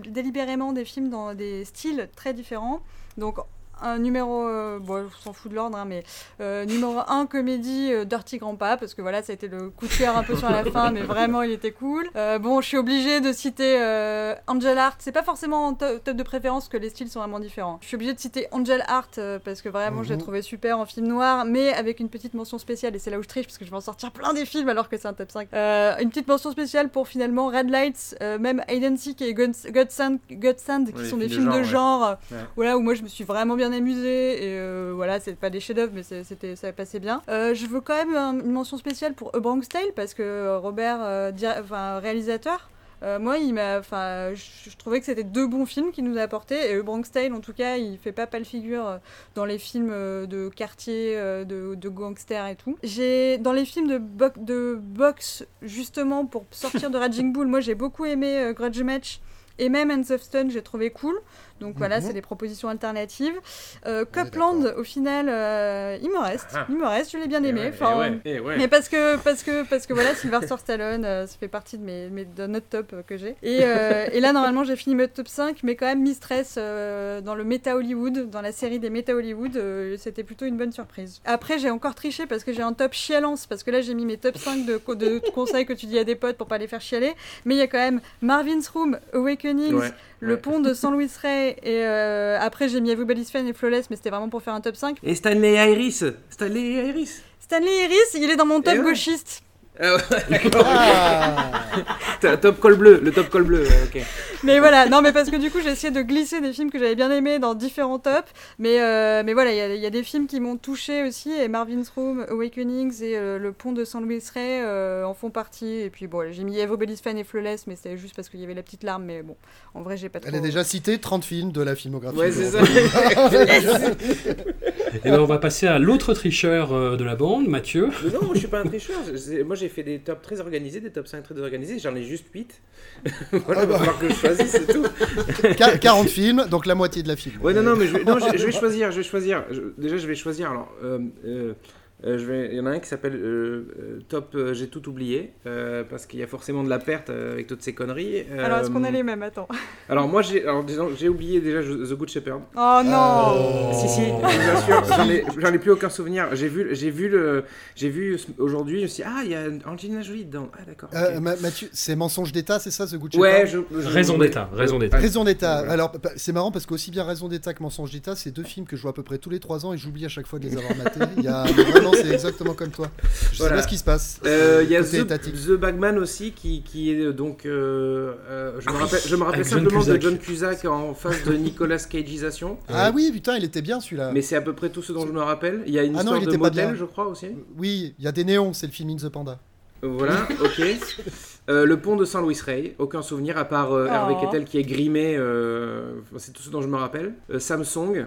délibérément des films dans des styles très différents. Donc un numéro, euh, bon, on s'en fout de l'ordre, hein, mais euh, numéro 1 comédie euh, Dirty Grandpa parce que voilà, ça a été le coup de cœur un peu sur la fin, mais vraiment il était cool. Euh, bon, je suis obligée de citer euh, Angel Art. C'est pas forcément en to- top de préférence que les styles sont vraiment différents. Je suis obligée de citer Angel Art euh, parce que vraiment je l'ai Mhm. trouvé super en film noir, mais avec une petite mention spéciale et c'est là où je triche parce que je vais en sortir plein des films alors que c'est un top 5. Euh, une petite mention spéciale pour finalement Red Lights, euh, même Hide and Seek et Godsend, Godsend, qui sont des films de genre, Ouais. voilà, où moi je me suis vraiment bien amusée et euh, voilà, c'est pas des chefs-d'œuvre, mais c'était, ça passait bien. Euh, je veux quand même un- une mention spéciale pour A Bronx Tale parce que euh, Robert, dir- enfin, réalisateur, euh, moi, il m'a, enfin, je, je trouvais que c'était deux bons films qu'il nous a apportés. Et Bronx Tale, en tout cas, il fait pas pâle figure dans les films de quartier, de, de gangsters et tout. J'ai, dans les films de, bo- de boxe, justement, pour sortir de Raging Bull, moi, j'ai beaucoup aimé euh, Grudge Match Et même Hands of Stone, j'ai trouvé cool. Donc voilà, Mhm. c'est des propositions alternatives. Euh, Copland, au final, euh, il me reste. Ah. Il me reste, je l'ai bien Eh aimé. ouais, Enfin, eh ouais, eh ouais. mais parce que, parce que, parce que voilà, Sylvester Stallone, euh, ça fait partie de, mes, mes, de notre top euh, que j'ai. Et, euh, et là, normalement, j'ai fini mon top 5, mais quand même, Mistress euh, dans le Meta Hollywood, dans la série des Meta Hollywood, euh, c'était plutôt une bonne surprise. Après, j'ai encore triché parce que j'ai un top chialance, parce que là, j'ai mis mes top 5 de, co- de conseils que tu dis à des potes pour pas les faire chialer. Mais il y a quand même Marvin's Room, Awakenings, Ouais, Le ouais. Pont de San Luis Rey, et euh, après, j'ai mis Everybody's Fan et Flawless, mais c'était vraiment pour faire un top 5. Et Stanley Iris Stanley Iris Stanley Iris, il est dans mon top Eh ouais. gauchiste. Ah ouais, d'accord. Ah T'as- Top col bleu, le top col bleu, ouais, ok. Mais voilà, non, mais parce que du coup, j'ai essayé de glisser des films que j'avais bien aimés dans différents tops. Mais, euh, mais voilà, il y a- il y, a des films qui m'ont touché aussi. Et Marvin's Room, Awakenings et euh, Le Pont de San Luis Rey euh, en font partie. Et puis bon, j'ai mis Everybody's Fan et Flawless, mais c'était juste parce qu'il y avait la petite larme. Mais bon, en vrai, j'ai pas trop. Elle a déjà cité 30 films de la filmographie. Ouais, c'est ça. Et ben on va passer à l'autre tricheur euh, de la bande, Mathieu. Mais non, moi je suis pas un tricheur. Moi j'ai fait des tops très organisés, des top 5 très organisés. J'en ai juste 8. voilà, Ah il va bah. falloir que je choisisse, c'est tout. Qua- 40 films, donc la moitié de la film. Ouais, non, non, mais je vais, non, je, je vais choisir. Je vais choisir. Je- déjà, je vais choisir. Alors, euh, euh, euh, je vais, il y en a un qui s'appelle euh, euh, Top euh, J'ai tout oublié. euh, parce qu'il y a forcément de la perte euh, avec toutes ces conneries. Alors, est-ce qu'on a les mêmes? Attends. Alors, moi j'ai alors, disons, j'ai oublié déjà The Good Shepherd. Oh non Oh. Si, si, bien sûr, j'en ai, plus aucun souvenir. J'ai vu, j'ai vu, le, j'ai vu aujourd'hui, je me suis dit, ah, il y a Angelina Jolie dedans. Ah, d'accord. Euh, Mathieu, c'est Mensonge d'État, c'est ça, de ouais, Shepherd? je, je- Raison d'état, raison d'état. Raison d'État. Alors, c'est marrant parce qu'aussi bien Raison d'État que Mensonge d'État, c'est deux films que je vois à peu près tous les trois ans et j'oublie à chaque fois de les avoir matés. Il y a... c'est exactement comme toi. Je Voilà. sais pas ce qui se passe. Euh, Il y a The. The Bagman aussi qui, qui est euh, donc. euh, euh, je, me rappelle, je me rappelle Avec John simplement de Cusack. John Cusack en face de Nicolas Cageisation. Ah oui, putain, il était bien celui-là. Mais c'est à peu près tout ce dont je me rappelle. Il y a une Ah non, il de était pas modèle, bien. je crois aussi. Oui, il y a des néons, c'est le film In the Panda. Voilà, ok. Euh, le pont de San Luis Rey, aucun souvenir à part euh, Hervé Oh. Kettel qui est grimé. euh, c'est tout ce dont je me rappelle. Euh, Samsung,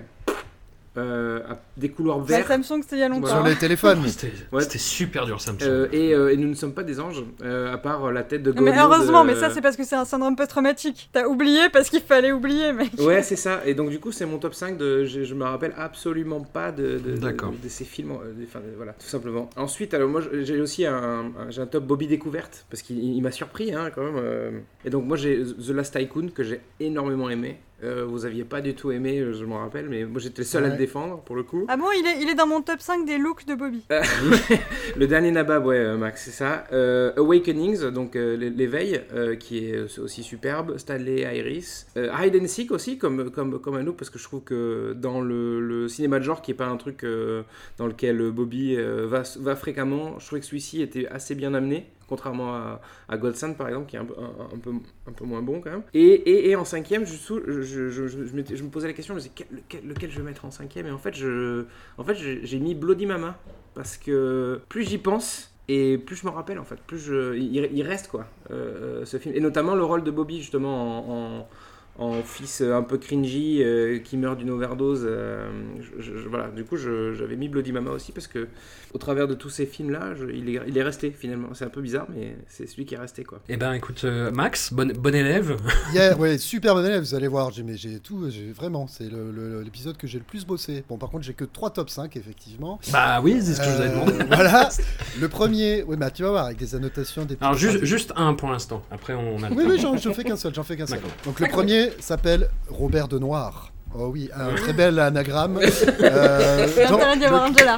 euh, à- des couloirs Bah, verts. Samsung, c'était il y a longtemps. Sur les téléphones. C'était Ouais. super dur, Samsung. Euh, et, euh, et nous ne sommes pas des anges, euh, à part la tête de mais heureusement, de- mais ça, c'est parce que c'est un syndrome post-traumatique. T'as oublié parce qu'il fallait oublier, mec. Ouais, c'est ça. Et donc, du coup, c'est mon top 5 de. Je, je me rappelle absolument pas de, de, de- D'accord. de ces films. euh, Enfin, de- voilà, tout simplement. Ensuite, alors, moi, j'ai aussi un, un- j'ai un top Bobby Découverte, parce qu'il il m'a surpris, hein, quand même. Et donc, moi, j'ai The Last Tycoon, que j'ai énormément aimé. Euh, vous aviez pas du tout aimé, euh, je m'en rappelle, mais moi, j'étais le seul à le défendre, pour le coup. Ah bon, il est, il est dans mon top 5 des looks de Bobby. Le dernier Nabab, ouais, euh, Max, c'est ça. Euh, Awakenings, donc euh, l'é- l'éveil, euh, qui est euh, aussi superbe. Stanley Iris. Euh, Hide and Seek aussi, comme, comme, comme Anouk, parce que je trouve que dans le, le cinéma de genre, qui est pas un truc euh, dans lequel Bobby euh, va, va fréquemment, je trouvais que celui-ci était assez bien amené. Contrairement à, à Godsend par exemple, qui est un, peu- un, peu, moins bon quand même. Et, et, en cinquième, je, me posais la question, je me disais quel- lequel, je vais mettre en cinquième? Et en fait, je, en fait j'ai mis Bloody Mama parce que plus j'y pense et plus je me rappelle en fait, plus je, il, reste quoi euh, ce film. Et notamment le rôle de Bobby justement en, en- en fils un peu cringy euh, qui meurt d'une overdose. euh, je- je- voilà, du coup j'avais mis Bloody Mama aussi parce que au travers de tous ces films là, il, est, il est resté finalement. C'est un peu bizarre mais c'est celui qui est resté quoi. Eh ben écoute, euh, Max, bon, bon élève. Yeah, ouais, super bon élève, vous allez voir. J'ai, tout, j'ai vraiment, c'est le- le- l'épisode que j'ai le plus bossé. Bon, par contre, j'ai que 3 top 5, effectivement. Bah oui, c'est ce que je vous avais demandé. voilà. Le premier, oui, bah tu vas voir, avec des annotations, des Alors juste, juste un pour l'instant. Après on a. le Oui, oui, j'en, fais qu'un seul, j'en fais qu'un seul. Donc le premier s'appelle Robert de Noir. Oh oui, un très bel anagramme. Euh, dans-.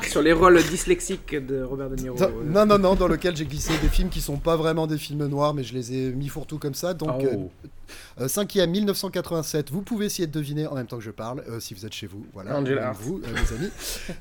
Sur les rôles dyslexiques de Robert De Niro. dans- euh, non, non, non, dans lequel j'ai glissé des films qui sont pas vraiment des films noirs, mais je les ai mis fourre-tout comme ça. Donc, Oh. Euh, euh, cinquième, 1987. Vous pouvez essayer de deviner en même temps que je parle, euh, si vous êtes chez vous. Voilà, Angela vous, euh, les amis.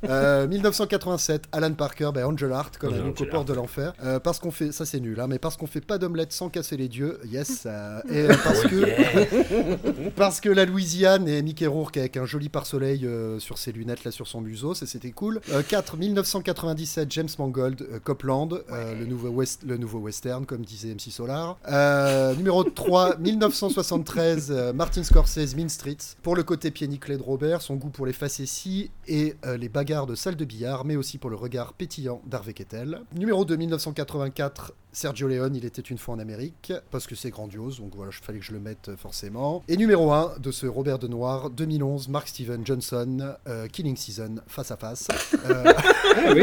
Euh, 1987, Alan Parker, ben Angel Hart, comme Hart. portes de l'enfer. Euh, parce qu'on fait, ça c'est nul, hein, mais parce qu'on fait pas d'omelette sans casser les dieux, yes. euh, et euh, parce que parce que la Louisiane et Mickey Rourke avec un joli pare-soleil euh, sur ses lunettes là sur son museau, ça c'était cool. Euh, 4 1997 James Mangold, euh, Copland, euh, le, nouveau west, le nouveau western comme disait MC Solar. Euh, numéro 3 1973 euh, Martin Scorsese Mean Streets. Pour le côté pied nickelé de Robert, son goût pour les facéties et euh, les bagarres de salle de billard, mais aussi pour le regard pétillant d'Harvey Kettel. Numéro 2 1984 Sergio Leone, il était une fois en Amérique, parce que c'est grandiose, donc voilà, il fallait que je le mette euh, forcément. Et numéro 1 de ce Robert de Noir, 2011, Mark Steven Johnson, euh, Killing Season, face à face. Euh, Ah oui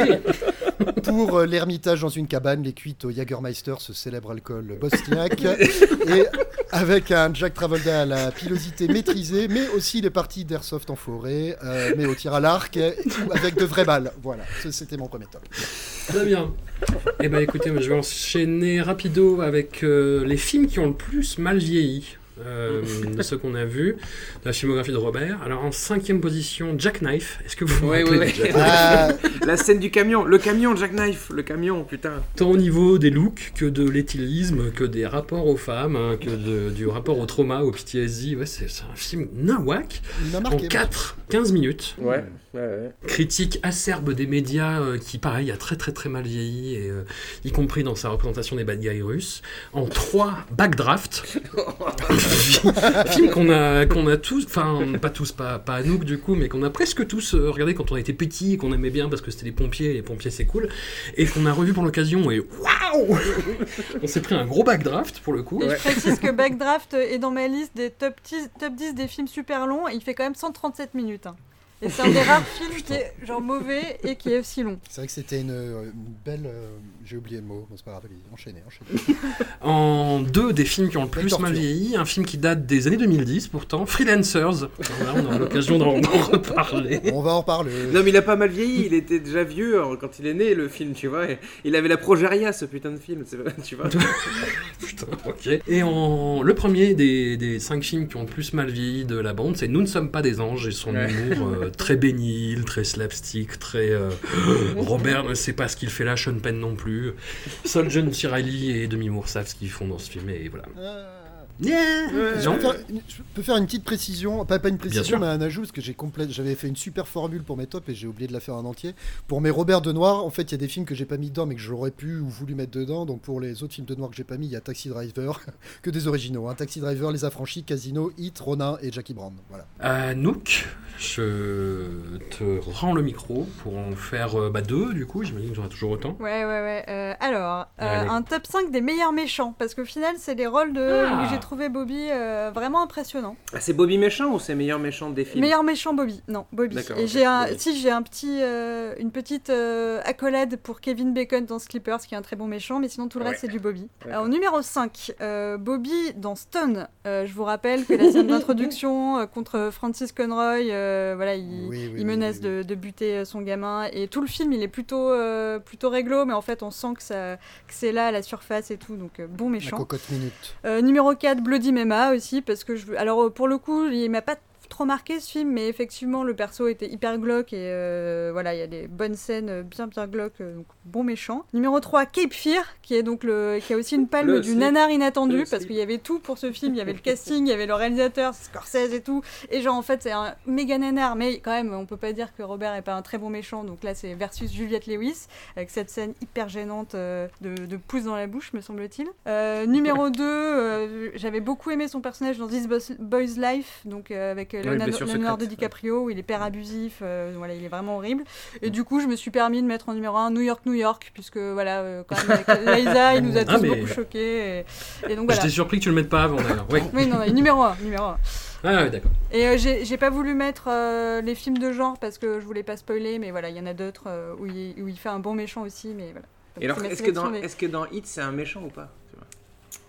pour l'ermitage dans une cabane, les cuites au Jagermeister, ce célèbre alcool bosniaque, et avec un Jack Travolta à la pilosité maîtrisée, mais aussi les parties d'airsoft en forêt, euh, mais au tir à l'arc, avec de vraies balles. Voilà, c'était mon premier top. Très bien. Eh ben écoutez, je vais enchaîner rapido avec euh, les films qui ont le plus mal vieilli. euh, de ceux qu'on a vus, de la filmographie de Robert. Alors en cinquième position, Jackknife. Est-ce que vous vous Ouais, Ah, La scène du camion, le camion, Jackknife, le camion, putain. Tant au niveau des looks que de l'éthylisme, que des rapports aux femmes, hein, que de- du rapport au trauma, au PTSD. Ouais, c'est un film nawak. En marqué. 4, 15 minutes. Ouais, ouais, ouais. Critique acerbe des médias euh, qui, pareil, a très très très mal vieilli, et, euh, y compris dans sa représentation des bad guys russes. En 3, Backdraft. film qu'on a, qu'on a tous, enfin pas tous, pas, pas Anouk du coup, mais qu'on a presque tous euh, regardé quand on était petit et qu'on aimait bien parce que c'était les pompiers, et les pompiers c'est cool, et qu'on a revu pour l'occasion et waouh On s'est pris un gros Backdraft pour le coup. Et je précise que Backdraft est dans ma liste des top 10, top 10 des films super longs et il fait quand même 137 minutes. hein. Et c'est un des rares films qui est genre mauvais et qui est aussi long. C'est vrai que c'était une, une belle. euh, J'ai oublié le mot, c'est pas grave, enchaînez, enchaînez. En deux des films qui ont le plus mal vieilli, un film qui date des années 2010 pourtant, Freelancers. Voilà, on aura l'occasion d'en reparler. On va en reparler. Non, mais il a pas mal vieilli, il était déjà vieux hein, quand il est né, le film, tu vois. Il avait la progéria, ce putain de film, tu vois. Putain, ok. Et en le premier des, des cinq films qui ont le plus mal vieilli de la bande, c'est Nous ne sommes pas des anges et son Ouais. humour euh, très bénil, très slapstick, très euh, Robert ne sait pas ce qu'il fait là, Sean Penn non plus. Seul John C. Reilly et Demi Moore savent ce qu'ils font dans ce film et voilà. Ah. Yeah Je peux, faire une, je peux faire une petite précision, pas, pas une précision, mais un ajout, parce que j'ai complète, j'avais fait une super formule pour mes tops et j'ai oublié de la faire en entier. Pour mes Robert de Noir, en fait, il y a des films que j'ai pas mis dedans, mais que j'aurais pu ou voulu mettre dedans. Donc pour les autres films de Noir que j'ai pas mis, il y a Taxi Driver, que des originaux. hein. Taxi Driver, Les Affranchis, Casino, Hit, Ronin et Jackie Brown. Voilà. Anouk, je te rends le micro pour en faire euh, bah, deux du coup, j'imagine que j'aurai toujours autant. Ouais, ouais, ouais. Euh, alors, euh, un top 5 des meilleurs méchants. Parce qu'au final, c'est les rôles de Ah. Trouvé Bobby euh, vraiment impressionnants. Ah, c'est Bobby méchant ou c'est meilleur méchant des films Meilleur méchant Bobby. Non, Bobby. Et j'ai un, Bobby. si j'ai un petit, euh, une petite euh, accolade pour Kevin Bacon dans Sleepers, qui est un très bon méchant, mais sinon tout le Ouais. reste c'est du Bobby. Alors numéro 5, euh, Bobby dans Stone. Je vous rappelle que la scène d'introduction contre Francis Conroy, voilà, il, Oui, oui, il oui, menace oui, de, de buter son gamin et tout le film il est plutôt plutôt réglo, mais en fait on sent que ça, que c'est là à la surface et tout, donc bon La méchant. cocotte minute. Numéro 4, Bloody Mema aussi, parce que je... Alors euh, pour le coup, il m'a pas trop marqué ce film, mais effectivement le perso était hyper glauque et euh, voilà, il y a des bonnes scènes euh, bien bien glauques, euh, donc bon méchant. Numéro 3, Cape Fear, qui est donc le... qui a aussi une palme Le du slip. nanar inattendu, Le parce qu'il y avait tout pour ce film, il y avait le casting, il y avait le réalisateur, Scorsese et tout, et genre en fait c'est un méga nanar, mais quand même on peut pas dire que Robert est pas un très bon méchant, donc là c'est versus Juliette Lewis, avec cette scène hyper gênante de, de pouce dans la bouche, me semble-t-il. Euh, numéro 2, euh, j'avais beaucoup aimé son personnage dans This Boy's Life, donc avec Ouais, Leonardo, blessure Leonardo secrète. DiCaprio, où il est père abusif, euh, voilà, il est vraiment horrible. Et du coup, je me suis permis de mettre en numéro 1 New York, New York, puisque voilà, euh, quand même, avec Liza, il nous a tous Ah, mais- beaucoup choqués. Et, et donc voilà. J'étais surpris que tu le mettes pas avant d'ailleurs. Ouais. Oui, non, non, numéro 1, numéro 1. Ah ouais, d'accord. Et euh, j'ai j'ai pas voulu mettre euh, les films de genre parce que je voulais pas spoiler, mais voilà, il y en a d'autres euh, où, il, où il fait un bon méchant aussi, mais voilà. Donc, Et alors, est-ce que, dans, sélection des- est-ce que dans Hit, c'est un méchant ou pas?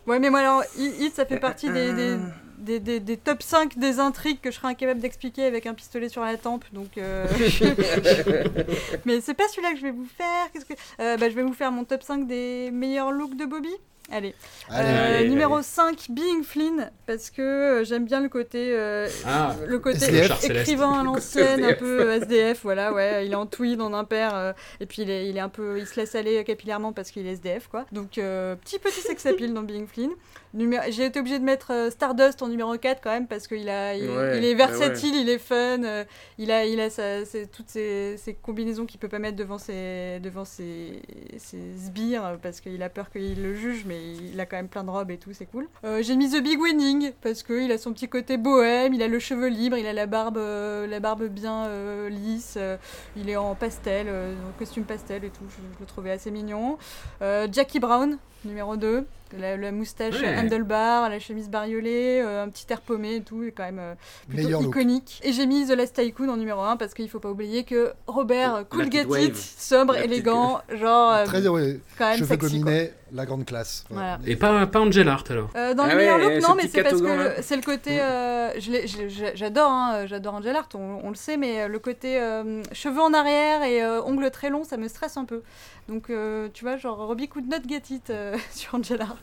Ouais, mais moi, alors, Hit, ça fait partie des, des, Euh. des, des- des top 5 des intrigues que je serais incapable d'expliquer avec un pistolet sur la tempe, donc... euh, mais c'est pas celui-là que je vais vous faire, qu'est-ce que... Euh, bah, je vais vous faire mon top 5 des meilleurs looks de Bobby. Allez. Allez, Euh, allez, numéro allez. 5, Being Flynn, parce que euh, j'aime bien le côté, euh, Ah, le côté SDF. Écrivain à l'ancienne, un peu SDF, voilà, ouais, il est en tweed, en impair, euh, et puis il est, il est un peu, il se laisse aller capillairement parce qu'il est SDF, quoi. Donc, euh, petit petit sex appeal dans Being Flynn. J'ai été obligée de mettre euh, Stardust en numéro 4 quand même, parce qu'il a, il, Ouais, il est bah versatile, il est fun, euh, il a, il a sa- ses- toutes ces, ces combinaisons qu'il peut pas mettre devant ses, devant ses, ses sbires, parce qu'il a peur qu'il le juge, mais il a quand même plein de robes et tout, c'est cool. Euh, J'ai mis The Big Winning, parce qu'il a son petit côté bohème, il a le cheveu libre, il a la barbe, euh, la barbe bien euh, lisse, il est en pastel, en costume pastel et tout, je, le trouvais assez mignon. Jackie Brown, numéro 2. La, la moustache Ouais. handlebar, la chemise bariolée, euh, un petit air paumé et tout, est quand même euh, plutôt Meilleur look. iconique. Et j'ai mis The Last Tycoon en numéro 1 parce qu'il faut pas oublier que Robert, La cool petite get wave. it, sobre, La petite- élégant, genre euh, Très heureux. quand même Cheveux gominés, la grande classe. Ouais. Voilà. Et pas, pas Angel Art alors. Euh, dans Ah le meilleur ouais, look, non, mais c'est parce que c'est le côté. euh, J'adore, hein, j'adore Angel Art, on, on le sait, mais le côté euh, cheveux en arrière et euh, ongles très longs, ça me stresse un peu. Donc, euh, tu vois, genre Robbie could not get it euh, sur Angel Art.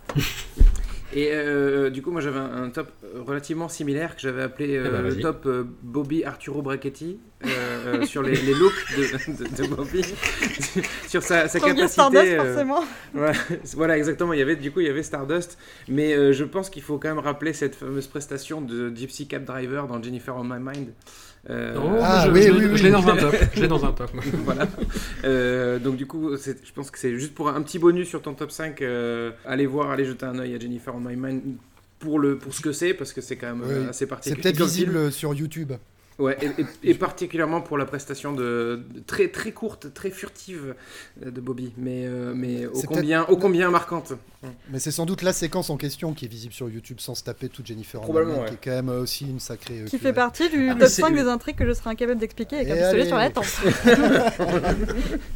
Et euh, du coup, moi j'avais un, un top relativement similaire que j'avais appelé euh, Eh ben, le top euh, Bobby Arturo Brachetti euh, euh, sur les, les looks de, de- de Bobby, sur sa, sa capacité. Stardust, euh, forcément. Ouais, voilà, exactement. Il y avait, du coup, il y avait Stardust. Mais euh, je pense qu'il faut quand même rappeler cette fameuse prestation de Gypsy Cab Driver dans Jennifer on My Mind. Euh, Oh, Ah, je, oui, je oui, l'ai- oui. je l'ai dans un top. Je l'ai dans un top. voilà. Euh, donc, du coup, c'est- je pense que c'est juste pour un petit bonus sur ton top 5. euh, allez voir, allez jeter un œil à Jennifer on My Mind pour, le, pour ce que c'est, parce que c'est quand même euh, Oui. assez C'est particulier. peut-être comme visible sur YouTube. Ouais, et, et- et particulièrement pour la prestation de, de- très, très courte, très furtive euh, de Bobby, mais, euh, mais ô C'est combien, ô combien marquante. Mais c'est sans doute la séquence en question qui est visible sur YouTube sans se taper toute Jennifer Probablement, Aniston, ouais. qui est quand même aussi une sacrée. euh, Qui fait partie du Ah, top c'est- 5 des intrigues que je serai incapable d'expliquer avec un Et pistolet allez. sur la tempe.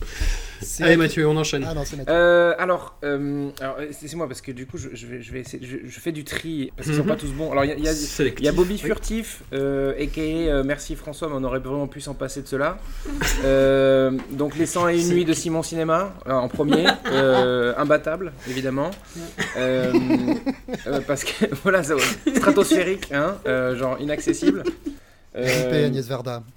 C'est- Allez Mathieu, on enchaîne. Ah non, c'est Mathieu. Euh, alors, euh, alors euh, c'est moi parce que du coup je, je vais, je vais essayer, je, je fais du tri parce qu'ils sont Mhm. pas tous bons. Alors il y a, y y Bobby Oui. Furtif, euh, aka euh, Merci François, mais on aurait vraiment pu s'en passer de cela. Euh, donc Les 101 C'est- nuits de Simon Cinéma euh, en premier, euh, imbattable évidemment, Euh, euh, parce que voilà, ça- stratosphérique, hein, euh, genre inaccessible. Euh,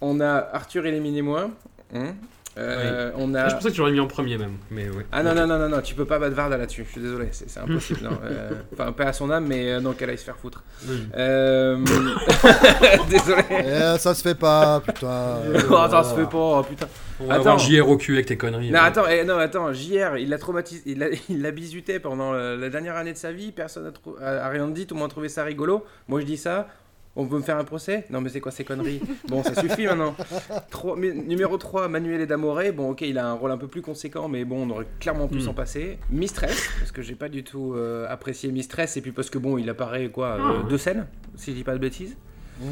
on a Arthur éliminez-moi. hein. Euh, On a Ah, je pensais que tu l'aurais mis en premier même. Mais ouais. ah non, non, non, non, non, tu peux pas battre Varda là-dessus, je suis désolé, c'est impossible. non. Euh, Enfin, pas à son âme, mais euh, non, qu'elle aille se faire foutre. Oui. Euh... désolé. Eh, ça se fait pas, putain. Oh, attends, ça se fait pas, oh, putain. On va Attends. avoir JR au cul avec tes conneries. Non, attends, eh, non, attends, JR, il l'a traumatisé, il l'a il bisuté pendant la dernière année de sa vie, personne n'a rien dit, tout le monde a trouvé ça rigolo. Moi, je dis ça. On veut me faire un procès? Non, mais c'est quoi ces conneries? Bon, ça suffit maintenant. Trois- mais- numéro 3, Manuel Damoré. Bon, ok, il a un rôle un peu plus conséquent, mais bon, on aurait clairement pu Hmm. s'en passer. Mistress, parce que j'ai pas du tout euh, apprécié Mistress, et puis parce que bon, il apparaît quoi euh, Ah. Deux scènes, si je dis pas de bêtises.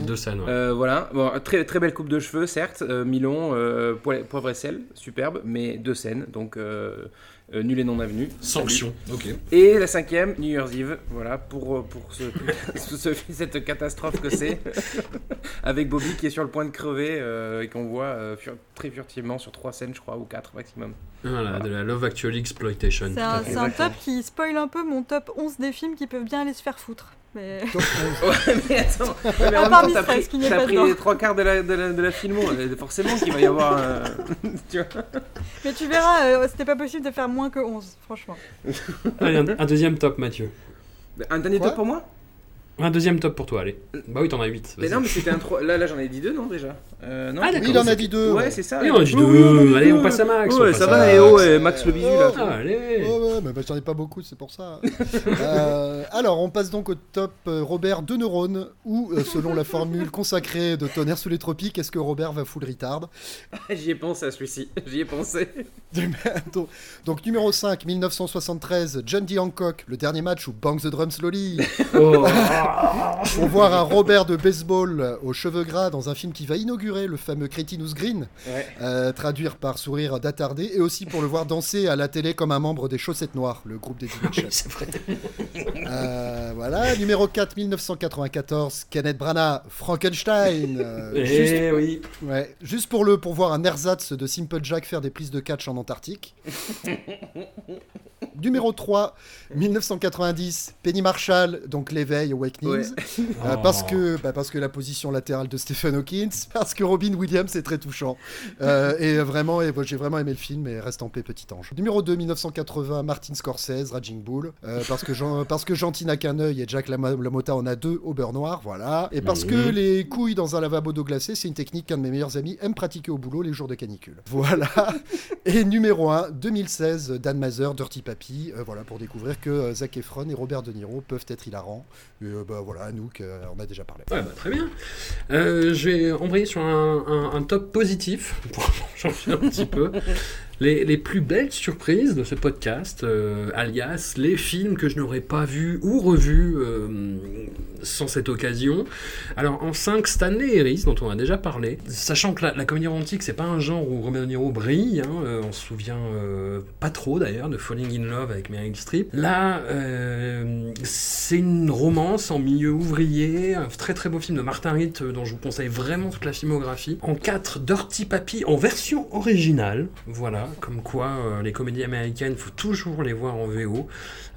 Deux scènes. ouais. Euh, voilà, bon, très, très belle coupe de cheveux, certes, euh, mi-long, euh, poil- poivre et sel, superbe, mais deux scènes, donc euh, nul et non avenu. Sanction. Ok. Et la cinquième, New Year's Eve, voilà, pour, euh, pour ce, ce- cette catastrophe que c'est, avec Bobby qui est sur le point de crever euh, et qu'on voit euh, fur- très furtivement sur trois scènes, je crois, ou quatre maximum. Voilà, de la Love Actually Exploitation. C'est un, un top qui spoil un peu mon top 11 des films qui peuvent bien aller se faire foutre. Mais... Top 11. Ouais, mais attends, mais en même temps, t'as pris, t'as les trois quarts de la, de la, de la filmo, euh, forcément qu'il va y avoir. euh, tu vois Mais tu verras, euh, c'était pas possible de faire moins que 11, franchement. Allez, un, un deuxième top, Mathieu. Un dernier Quoi top pour moi? Un deuxième top pour toi, allez. Bah oui, t'en as 8. Mais non, mais c'était un 3. Là, là j'en ai dit deux, non, déjà? Euh, non Ah, Oui, il en a dit deux. Ouais, c'est ça. Allez, on a dit Oui, deux. oui, oui, oui, Allez, on oui. passe à Max. Ouais, ça va, à et Max. oh, et Max le bisu, là. Ah, allez. Ouais, ouais, mais bah, j'en ai pas beaucoup, c'est pour ça. Euh, alors, on passe donc au top euh, Robert de neurones, ou selon la formule consacrée de Tonnerre sous les tropiques, est-ce que Robert va full retard? J'y ai pensé à celui-ci. J'y ai pensé. donc, donc, numéro 5, 1973, John D. Hancock, le dernier match où Bang the Drum Slowly, Oh. pour voir un Robert de baseball aux cheveux gras dans un film qui va inaugurer le fameux Cretinous Green, Ouais. euh, traduire par sourire d'attardé, et aussi pour le voir danser à la télé comme un membre des Chaussettes Noires, le groupe des vrai. Euh, voilà, numéro 4, 1994, Kenneth Branagh, Frankenstein. euh, juste, Eh oui. ouais, juste pour, le, pour voir un ersatz de Simple Jack faire des prises de catch en Antarctique. Numéro 3, 1990, Penny Marshall, donc l'éveil, Awakenings. Euh, parce, que, bah, parce que la position latérale de Stephen Hawkins, parce que Robin Williams est très touchant. Euh, et vraiment, et, j'ai vraiment aimé le film, et reste en paix, petit ange. Numéro 2, 1980, Martin Scorsese, Raging Bull. Euh, parce, que Jean, parce que Gentil n'a qu'un œil et Jack Lamotta en a deux au beurre noir, voilà. Et parce que les couilles dans un lavabo d'eau glacée, c'est une technique qu'un de mes meilleurs amis aime pratiquer au boulot les jours de canicule. Voilà. et numéro 1, 2016, Dan Mazer, Dirty Papi. Voilà, pour découvrir que Zac Efron et Robert De Niro peuvent être hilarants. Et bah, voilà, nous, on a déjà parlé. Bah, très bien. je vais embrayer sur un, un top positif pour changer un petit peu les, plus belles surprises de ce podcast, euh, alias les films que je n'aurais pas vus ou revus euh, sans cette occasion. Alors en 5, Stanley Harris, dont on a déjà parlé, sachant que la, comédie romantique, c'est pas un genre où De Niro brille, hein, euh, on se souvient pas trop d'ailleurs de Falling in Love avec Meryl Streep. Là, c'est une romance en milieu ouvrier, un très très beau film de Martin Ritt dont je vous conseille vraiment toute la filmographie. En 4, Dirty Papi en version originale, voilà comme quoi euh, les comédies américaines, faut toujours les voir en VO.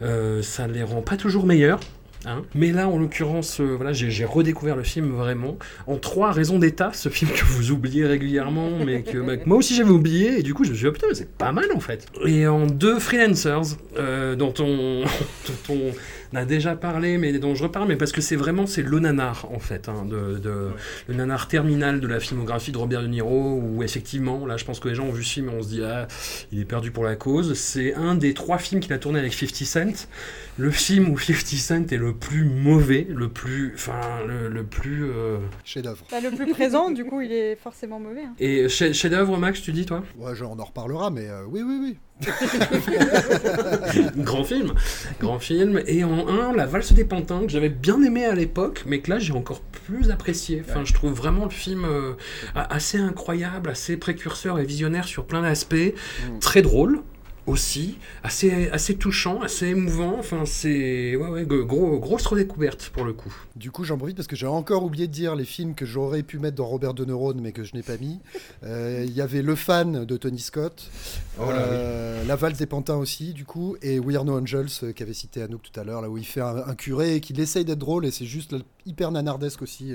Euh, ça ne les rend pas toujours meilleurs. Hein. Mais là, en l'occurrence, euh, voilà, j'ai redécouvert le film vraiment en trois raisons d'état, ce film que vous oubliez régulièrement, mais que bah, moi aussi j'avais oublié, et du coup je me suis dit, oh, putain, c'est pas mal en fait. Et en deux freelancers, dont on, dont on a déjà parlé, mais dont je reparle, mais parce que c'est vraiment c'est le nanar en fait, hein, de, le nanar terminal de la filmographie de Robert De Niro, où effectivement, là je pense que les gens ont vu ce film et on se dit ah il est perdu pour la cause. C'est un des trois films qu'il a tourné avec 50 Cent, le film où 50 Cent est le plus mauvais, le plus, enfin le, plus euh, chef-d'œuvre. Bah, le plus présent, du coup il est forcément mauvais. Hein. Et chef-d'œuvre Max, tu dis toi? Ouais, on en reparlera, mais euh, oui oui oui. grand film, grand film. Et en un, La valse des pantins, que j'avais bien aimé à l'époque, mais que là j'ai encore plus apprécié. Enfin, je trouve vraiment le film euh, assez incroyable, assez précurseur et visionnaire sur plein d'aspects, mm. très drôle aussi, assez, assez touchant, assez émouvant. Enfin, c'est ouais, ouais, gros, grosse redécouverte pour le coup. Du coup, j'en profite parce que j'ai encore oublié de dire les films que j'aurais pu mettre dans Robert De Niro, mais que je n'ai pas mis. Euh, il y avait Le Fan de Tony Scott, oh euh, La valse des pantins aussi, du coup, et We Are No Angels euh, qu'avait cité Anouk tout à l'heure, là où il fait un, curé et qu'il essaye d'être drôle, et c'est juste hyper nanardesque aussi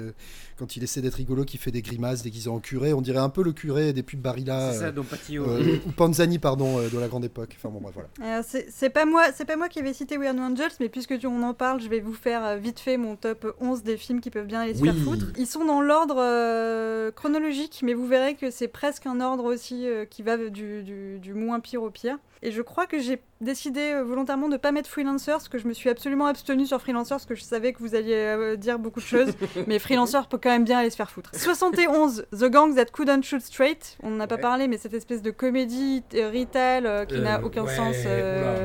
quand il essaie d'être rigolo, qui fait des grimaces déguisé en curé. On dirait un peu le curé des pubs Barilla. C'est ça, ou Panzani, pardon, de la grande époque. Enfin bon, voilà. c'est pas moi, c'est pas moi qui avais cité Weird Angels, mais puisque tu, on en parle, je vais vous faire euh, vite fait mon top 11 des films qui peuvent bien aller se faire foutre. Ils sont dans l'ordre euh, chronologique, mais vous verrez que c'est presque un ordre aussi euh, qui va du, du, du moins pire au pire. Et je crois que j'ai décidé euh, volontairement de ne pas mettre Freelancers, parce que je me suis absolument abstenue sur Freelancers, parce que je savais que vous alliez euh, dire beaucoup de choses. mais Freelancers peut quand même bien aller se faire foutre. 71, The Gang That Couldn't Shoot Straight. On n'en a pas parlé, mais cette espèce de comédie euh, retail qui n'a aucun sens,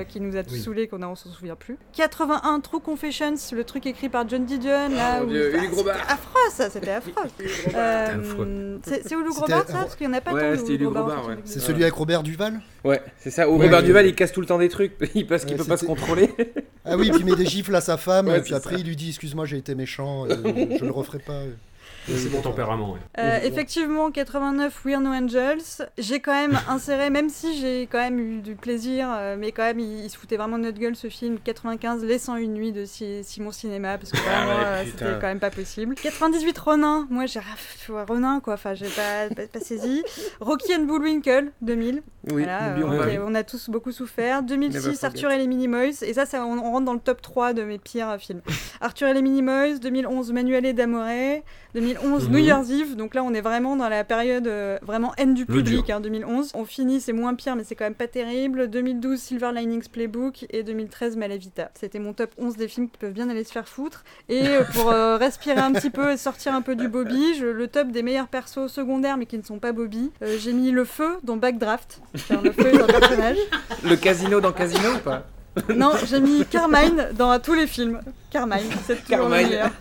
qui nous a tous saoulés, qu'on ne s'en souvient plus. 81, True Confessions, le truc écrit par John Didion. Là, oh, où... C'était affreux, ça, c'était affreux. c'est où le gros bar, ça Parce qu'il n'y en a pas ouais, tant. C'est celui avec Robert Duval? Ouais, c'est ça. Où Robert Duval, il casse tout le temps des trucs parce qu'il peut pas se contrôler. Ah oui, puis il met des gifles à sa femme, et puis après il lui dit Excuse-moi, j'ai été méchant, euh, je le referai pas. C'est mon tempérament. Euh, effectivement, 89 We're No Angels. J'ai quand même inséré, même si j'ai quand même eu du plaisir, euh, mais quand même, il, se foutait vraiment de notre gueule ce film. 95 Les 101 nuits de Simon Cinéma, parce que vraiment, ah c'était quand même pas possible. 98 Ronin. Moi, j'ai Ronin, quoi. Enfin, j'ai pas, pas, saisi. Rocky and Bullwinkle, 2000. Oui, on a tous beaucoup souffert. 2006, Arthur et les Minimoys. Et ça, ça on, rentre dans le top 3 de mes pires films. Arthur et les Minimoys. 2011, Manuel d'Amore. 2011, New Year's Eve. Donc là, on est vraiment dans la période euh, vraiment haine du public. Hein, 2011. On finit, c'est moins pire, mais c'est quand même pas terrible. 2012, Silver Linings Playbook. Et 2013, Malavita. C'était mon top 11 des films qui peuvent bien aller se faire foutre. Et euh, pour euh, respirer un petit peu et sortir un peu du Bobby, je, le top des meilleurs persos secondaires, mais qui ne sont pas Bobby. j'ai mis le feu dans Backdraft. le feu est un personnage. Le casino dans Casino ou pas? Non, j'ai mis Carmine dans tous les films. Carmine, c'est toujours le Carmine. meilleur.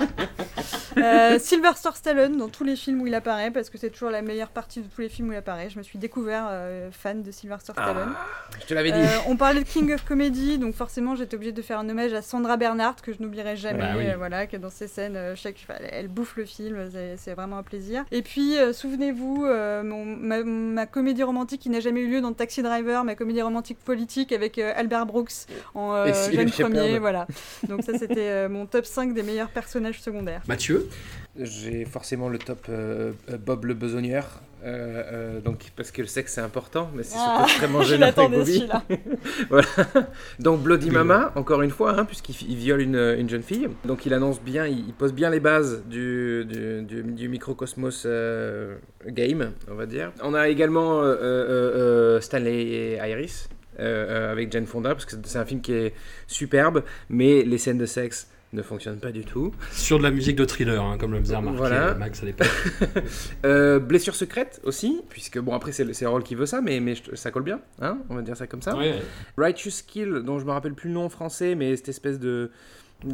Euh, Sylvester Stallone dans tous les films où il apparaît, parce que c'est toujours la meilleure partie de tous les films où il apparaît. Je me suis découvert euh, fan de Sylvester Stallone. Je te l'avais dit. Euh, on parlait de King of Comedy, donc forcément j'étais obligée de faire un hommage à Sandra Bernhardt que je n'oublierai jamais. Bah oui. euh, voilà, qui est dans ces scènes, euh, chaque, elle, elle bouffe le film, c'est- vraiment un plaisir. Et puis euh, souvenez-vous, euh, ma, ma comédie romantique qui n'a jamais eu lieu dans Taxi Driver, ma comédie romantique politique avec euh, Albert Brooks en euh, jeune premier, voilà. Donc ça c'était euh, mon top 5 des meilleurs personnages secondaires. Mathieu J'ai forcément le top euh, euh, Bob le besogneur. euh, euh, donc parce que le sexe c'est important, mais c'est surtout Ah, extrêmement je gênant avec Bobby. voilà. Donc Bloody Oui. Mama, encore une fois, hein, puisqu'il il viole une, une jeune fille. Donc il annonce bien, il, il pose bien les bases du, du, du- du microcosmos euh, game, on va dire. On a également euh, euh, euh, Stanley et Iris. Euh, euh, avec Jane Fonda parce que c'est un film qui est superbe mais les scènes de sexe ne fonctionnent pas du tout Sur de la musique de thriller, hein, comme le faisait remarquer Voilà. Max à l'époque. Euh, blessure secrète aussi, puisque bon après c'est le, rôle qui veut ça, mais, mais ça colle bien, hein, on va dire ça comme ça. Ouais. Righteous Kill, dont je me rappelle plus le nom en français, mais cette espèce de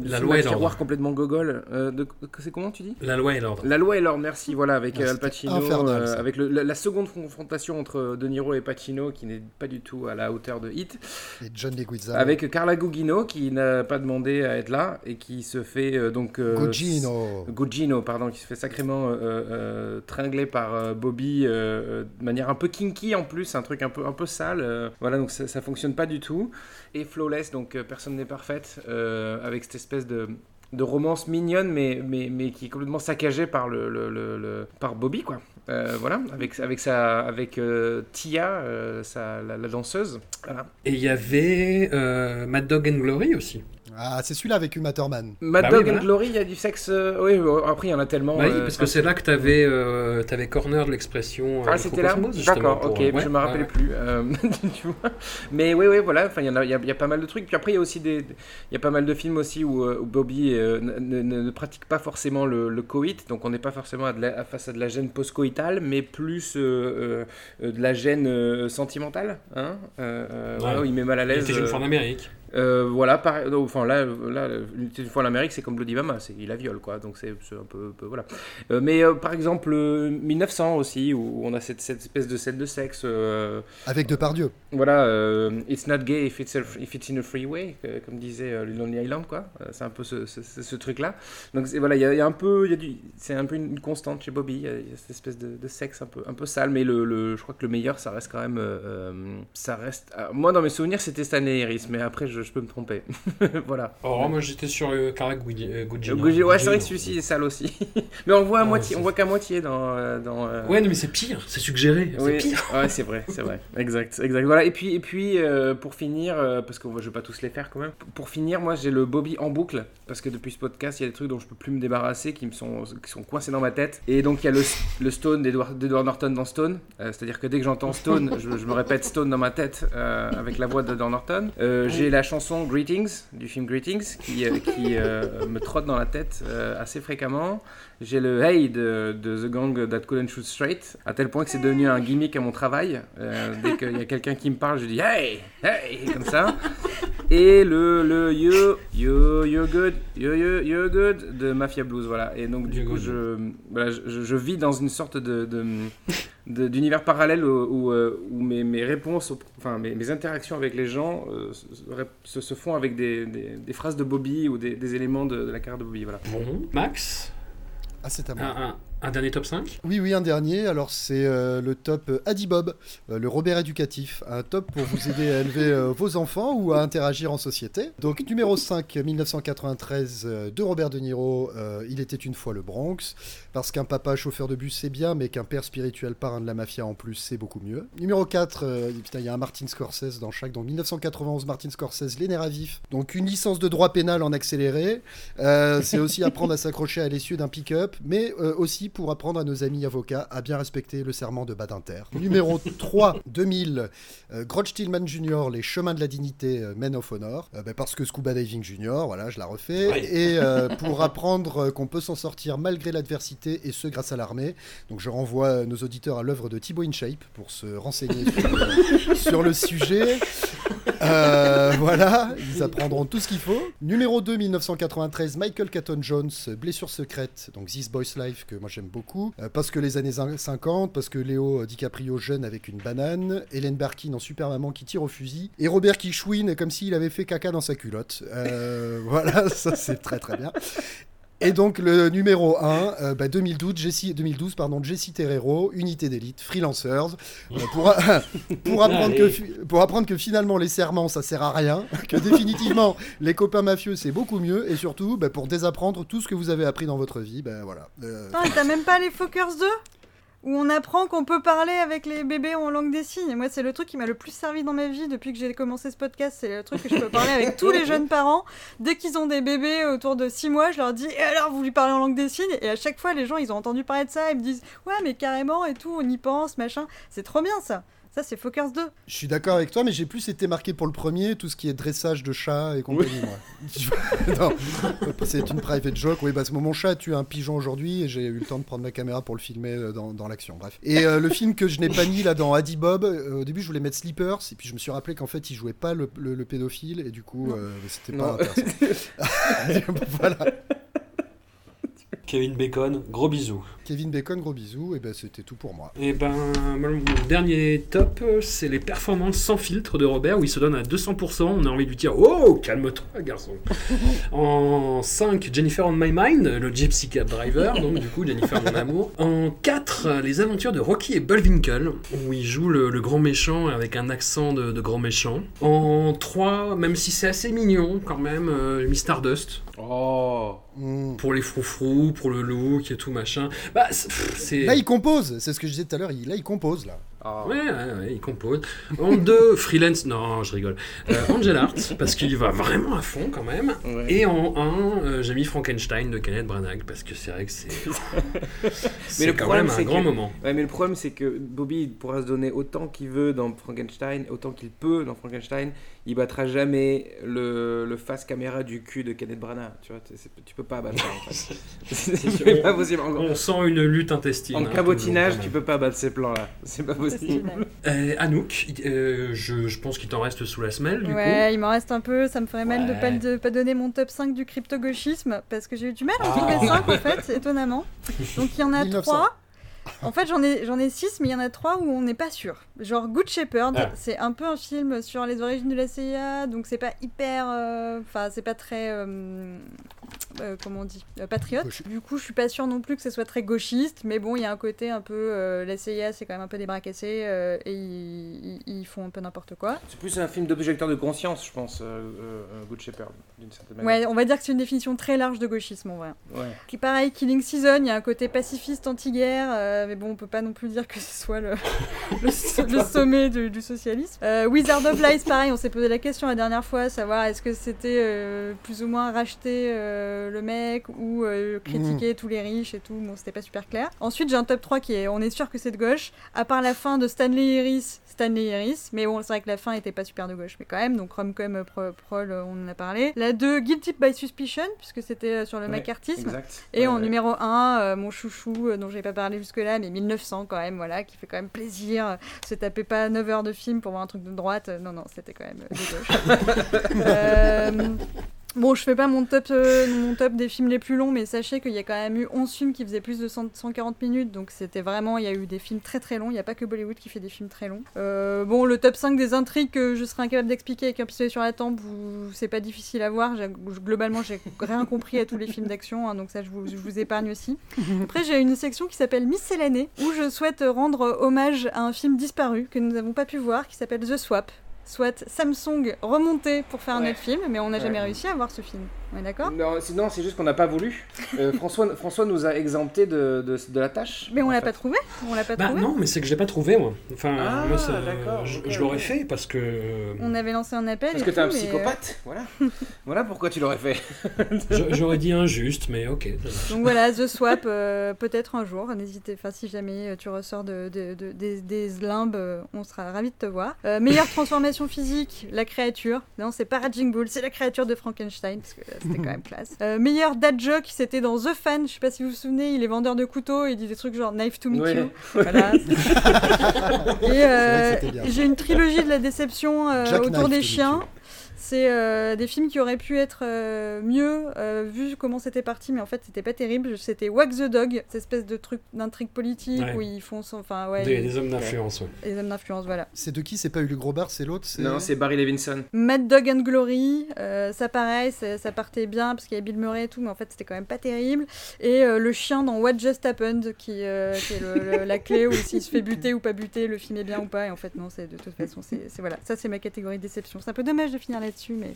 La loi et l'ordre. tiroir complètement gogol. Euh, de- c'est comment tu dis? La loi et l'ordre. La loi et l'ordre, merci. Voilà, avec Ah, euh, Al Pacino, infernal, euh, avec le- la, la seconde confrontation entre De Niro et Pacino, qui n'est pas du tout à la hauteur de Hit, Et John Leguizamo. avec Carla Gugino, qui n'a pas demandé à être là et qui se fait euh, donc euh, Gugino. Gugino, pardon, qui se fait sacrément euh, euh, tringler par euh, Bobby euh, euh, de manière un peu kinky en plus, un truc un peu, un peu sale. euh, voilà, donc ça, ça fonctionne pas du tout. Et Flawless, donc euh, personne n'est parfaite, euh, avec cette espèce de romance mignonne mais, mais, mais qui est complètement saccagée par le, par Bobby quoi. Euh, voilà avec avec sa avec euh, Tia euh, la, danseuse. Et il y avait Mad Dog and Glory aussi. Ah, c'est celui-là avec Uma Thurman. Mad Bah Dog oui, voilà. and Glory il y a du sexe euh, oui après il y en a tellement Bah oui, euh, parce que c'est là que t'avais euh, t'avais corner de l'expression. euh, Ah, c'était là D'accord, ok, euh, je ouais, me rappelais ouais. plus. euh, tu vois. Mais oui, oui, voilà, enfin, il y, a- il y, a- il y a pas mal de trucs. Puis après, il y a aussi des, il y a pas mal de films aussi où, euh, où Bobby euh, ne, ne- ne- ne pratique pas forcément le, le coït, donc on n'est pas forcément à de la- à- face à de la gêne post-coïtale, mais plus euh, euh, euh, de la gêne euh, sentimentale, hein, euh, euh, Ouais. voilà, où il met mal à Il l'aise. était une euh, fois en Amérique. Euh, voilà, par- enfin là, là, une fois en Amérique, c'est comme Bloody Mama, il la viole quoi, donc c'est un peu, peu- voilà. Euh, mais euh, par exemple, euh, 1900 aussi, où on a cette, cette espèce de scène de sexe, Avec Depardieu. voilà, it's not gay if it's, a- if it's in a freeway, comme disait Lonely Island quoi. C'est un peu ce, ce, ce- ce truc-là. Donc voilà, il y, a- il y a un peu, c'est un peu une, constante chez Bobby, il y a, il y a cette espèce de, de sexe un peu, un peu sale, mais le, le- je crois que le meilleur, ça reste quand même, ça reste. ah, moi dans mes souvenirs, c'était Stanley Harris, mais après je, je peux me tromper. voilà. Oh, moi j'étais sur euh, Cara Gugino. Euh, Gugino- ouais, c'est vrai que celui-ci est sale aussi. mais on voit à Ouais, moitié, c'est- on voit qu'à moitié dans. euh, dans euh, Ouais, non, mais c'est pire, c'est suggéré. C'est oui, pire. ouais, c'est vrai, c'est vrai. Exact, exact. Voilà. Et puis, et puis euh, pour finir, euh, parce que je vais pas tous les faire quand même. Pour finir, moi, j'ai le Bobby en boucle, parce que depuis ce podcast, il y a des trucs dont je peux plus me débarrasser, qui me sont, qui sont coincés dans ma tête. Et donc, il y a le, le Stone d'Edward d'Edward Norton dans Stone. Euh, C'est-à-dire que dès que j'entends Stone, je, je me répète Stone dans ma tête euh, avec la voix d'Edward Norton. Euh, j'ai la chanson Greetings du film Greetings qui, euh, qui euh, me trotte dans la tête euh, assez fréquemment. J'ai le Hey de, de The Gang That Couldn't Shoot Straight, à tel point que c'est devenu un gimmick à mon travail. Euh, dès qu'il y a quelqu'un qui me parle, je dis Hey, hey, comme ça. Et le, le You, You, You're Good, You, You, You're Good de Mafia Blues, voilà. Et donc, du You're coup, je, voilà, je, je vis dans une sorte de- d'univers parallèle où, où, euh, où mes, mes réponses, enfin mes, mes interactions avec les gens euh, se, se- se font avec des, des- des phrases de Bobby ou des, des éléments de, de la carrière de Bobby. Voilà. Bon, Max, Ah, c'est à moi. un, un- un dernier top 5 Oui, oui, un dernier. Alors, c'est euh, le top euh, Adi Bob, euh, le Robert éducatif. Un top pour vous aider à élever euh, vos enfants ou à interagir en société. Donc, numéro 5, 1993, euh, de Robert De Niro, Il était une fois le Bronx. Parce qu'un papa chauffeur de bus, c'est bien, mais qu'un père spirituel parrain de la mafia en plus, c'est beaucoup mieux. Numéro 4, euh, putain, il y a un Martin Scorsese dans chaque. Donc, 1991, Martin Scorsese, Les nerfs à vif. Donc, une licence de droit pénal en accéléré. C'est aussi apprendre à s'accrocher à l'essieu d'un pick-up, mais euh, aussi pour apprendre à nos amis avocats à bien respecter le serment de Badinter. Numéro 3, 2000, euh, Tillman Jr., Les chemins de la dignité, euh, Men of Honor, Euh, ben, parce que Scuba Diving Jr., voilà, je la refais, et euh, pour apprendre euh, qu'on peut s'en sortir malgré l'adversité, et ce grâce à l'armée. Donc je renvoie nos auditeurs à l'œuvre de Thibaut InShape pour se renseigner sur, sur le sujet. Euh, voilà, ils apprendront tout ce qu'il faut. Numéro 2, 1993, Michael Caton Jones, Blessure secrète, donc This Boy's Life, que moi j'aime beaucoup. Euh, parce que les années 50, parce que Léo DiCaprio jeune avec une banane, Hélène Barkin en super maman qui tire au fusil, et Robert qui chouine comme s'il avait fait caca dans sa culotte. Euh, voilà, ça c'est très très bien. Et donc le numéro 1, 2012, Jesse, 2012, pardon, Jesse Terrero, unité d'élite, freelancers, euh, pour, pour, apprendre que, pour apprendre que finalement les serments ça sert à rien, que définitivement les copains mafieux c'est beaucoup mieux, et surtout bah, pour désapprendre tout ce que vous avez appris dans votre vie, ben voilà. Euh, t'as même pas les Fockers 2 où on apprend qu'on peut parler avec les bébés en langue des signes. Et moi, c'est le truc qui m'a le plus servi dans ma vie depuis que j'ai commencé ce podcast. C'est le truc que je peux parler avec tous les jeunes parents. Dès qu'ils ont des bébés autour de 6 mois, je leur dis Et alors, vous lui parlez en langue des signes? Et à chaque fois, les gens, ils ont entendu parler de ça. Ils me disent Ouais, mais carrément et tout, on y pense, machin. C'est trop bien ça. Ça, c'est Fockers 2. Je suis d'accord avec toi, mais j'ai plus été marqué pour le premier, tout ce qui est dressage de chat et compagnie, moi. non, c'est une private joke. Oui, parce que mon chat a tué un pigeon aujourd'hui et j'ai eu le temps de prendre ma caméra pour le filmer euh, dans, dans l'action. Bref. Et euh, le film que je n'ai pas mis là dans Addy Bob, euh, au début je voulais mettre Sleepers, et puis je me suis rappelé qu'en fait il jouait pas le, le- le pédophile, et du coup euh, c'était pas intéressant. voilà. Kevin Bacon, gros bisous. Kevin Bacon, gros bisous, et ben c'était tout pour moi. Et ben, moi, mon dernier top, c'est les performances sans filtre de Robert, où il se donne à 200%. On a envie de lui dire Oh, calme-toi, garçon. en 5, Jennifer on My Mind, le Gypsy Cab Driver, donc du coup, Jennifer mon amour. En 4, les aventures de Rocky et Bullwinkle, où il joue le, le grand méchant avec un accent de, de grand méchant. En 3, même si c'est assez mignon quand même, euh, Miss Stardust, Oh Hmm. pour les froufrous, pour le look et tout machin. Bah, c'est. Là il compose, c'est ce que je disais tout à l'heure, là il compose là. Ah. Ouais, ouais, ouais, il compose. En deux, freelance, non, je rigole. Euh, Angel Art, parce qu'il y va vraiment à fond quand même. Ouais. Et en un, euh, j'ai mis Frankenstein de Kenneth Branagh, parce que c'est vrai que c'est. c'est le quand problème, même un grand que- moment. Ouais, mais le problème, c'est que Bobby il pourra se donner autant qu'il veut dans Frankenstein, autant qu'il peut dans Frankenstein. Il battra jamais le, le face caméra du cul de Kenneth Branagh. Tu vois, tu peux pas battre ça en fait. c'est pas possible. En, On sent une lutte intestine. en hein, cabotinage, toujours, tu peux pas battre ces plans-là. C'est pas c'est possible. Euh, Anouk, euh, je, je pense qu'il t'en reste sous la semelle, du Ouais, il m'en reste un peu. Ça me ferait mal de Ouais. pas, de pas donner mon top 5 du crypto-gauchisme parce que j'ai eu du mal à en Ah. trouver 5 en fait, étonnamment. Donc il y en a 1900. 3. En fait, j'en ai, j'en ai 6, mais il y en a 3 où on n'est pas sûr. Genre Good Shepherd, Ah. c'est un peu un film sur les origines de la CIA, donc c'est pas hyper. euh, Enfin, c'est pas très. euh, euh, comment on dit euh, Patriote. Du coup, je suis pas sûre non plus que ce soit très gauchiste, mais bon, il y a un côté un peu. euh, la CIA, c'est quand même un peu des bras cassés euh, et ils, font un peu n'importe quoi. C'est plus un film d'objecteur de conscience, je pense, euh, euh, Good Shepherd, d'une certaine manière. Ouais, on va dire que c'est une définition très large de gauchisme en vrai. Ouais. Qui pareil, Killing Season, il y a un côté pacifiste anti-guerre, euh, mais bon, on peut pas non plus dire que ce soit le, le, so- le sommet du, du socialisme. Euh, Wizard of Lies, pareil, on s'est posé la question la dernière fois, savoir est-ce que c'était euh, plus ou moins racheter euh, le mec ou euh, critiquer tous les riches et tout. Bon, c'était pas super clair. Ensuite, j'ai un top 3 qui est, on est sûr que c'est de gauche, à part la fin de Stanley Harris, Stanley Harris, mais bon, c'est vrai que la fin était pas super de gauche, mais quand même, donc Romcom, euh, Pro- Prol, euh, on en a parlé. La 2, Guilty by Suspicion, puisque c'était euh, sur le Ouais, macartisme. Exact. Et Ouais, en ouais. numéro 1, mon chouchou, euh, dont j'ai pas parlé jusque-là, mais 1900 quand même, voilà, qui fait quand même plaisir. Euh, Se taper pas 9 heures de film pour voir un truc de droite, euh, non, non, c'était quand même euh, de gauche. Euh, Bon, je fais pas mon top, euh, mon top des films les plus longs, mais sachez qu'il y a quand même eu 11 films qui faisaient plus de 100 140 minutes, donc c'était vraiment, il y a eu des films très très longs, il n'y a pas que Bollywood qui fait des films très longs. Euh, bon, le top 5 des intrigues que je serais incapable d'expliquer avec un pistolet sur la tempe, c'est pas difficile à voir, globalement j'ai rien compris à tous les films d'action, hein, donc ça je vous, je vous épargne aussi. Après j'ai une section qui s'appelle Miscellanée, où je souhaite rendre hommage à un film disparu que nous n'avons pas pu voir, qui s'appelle The Swap. Soit Samsung remonté pour faire un Ouais. autre film, mais on n'a jamais réussi à voir ce film. On est d'accord? Non, sinon, c'est juste qu'on n'a pas voulu. Euh, François, François nous a exempté de, de, de la tâche. Mais on l'a pas trouvé? On l'a pas Bah trouvé? non, mais c'est que je l'ai pas trouvé, moi. Enfin, Ah, moi, ça- d'accord, je, l'aurais fait parce que. On avait lancé un appel. Parce et que t'es un mais, euh, psychopathe, voilà. voilà pourquoi tu l'aurais fait. J'aurais dit injuste, mais ok. Donc voilà, The Swap, euh, peut-être un jour, n'hésitez, enfin si jamais euh, tu ressors de, de- de- des, des limbes, euh, on sera ravis de te voir. Euh, meilleure transformation physique, la créature. Non, c'est pas Raging Bull, c'est la créature de Frankenstein, parce que euh, c'était quand même classe. Euh, meilleur dad joke, c'était dans The Fan. Je sais pas si vous vous souvenez, il est vendeur de couteaux, il dit des trucs genre knife to meet Ouais. you. Voilà. et euh, j'ai une trilogie de la déception euh, autour Knife des chiens. C'est euh, des films qui auraient pu être euh, mieux euh, vu comment c'était parti, mais en fait c'était pas terrible. C'était Wag the Dog, cette espèce de truc d'intrigue politique Ouais. où ils font son, enfin ouais, Des, des hommes d'influence, ouais. les hommes d'influence, voilà. C'est de qui? C'est pas Uli Grobart, c'est l'autre? Non, c'est Barry Levinson. Mad Dog and Glory, euh, ça pareil, ça, ça partait bien parce qu'il y avait Bill Murray et tout, mais en fait c'était quand même pas terrible. Et euh, le chien dans What Just Happened, qui, euh, qui est le- le- la clé où s'il se fait buter ou pas buter, le film est bien ou pas. Et en fait non, c'est de toute façon, c'est voilà, ça c'est ma catégorie de déception. C'est un peu dommage de finir là-dessus, mais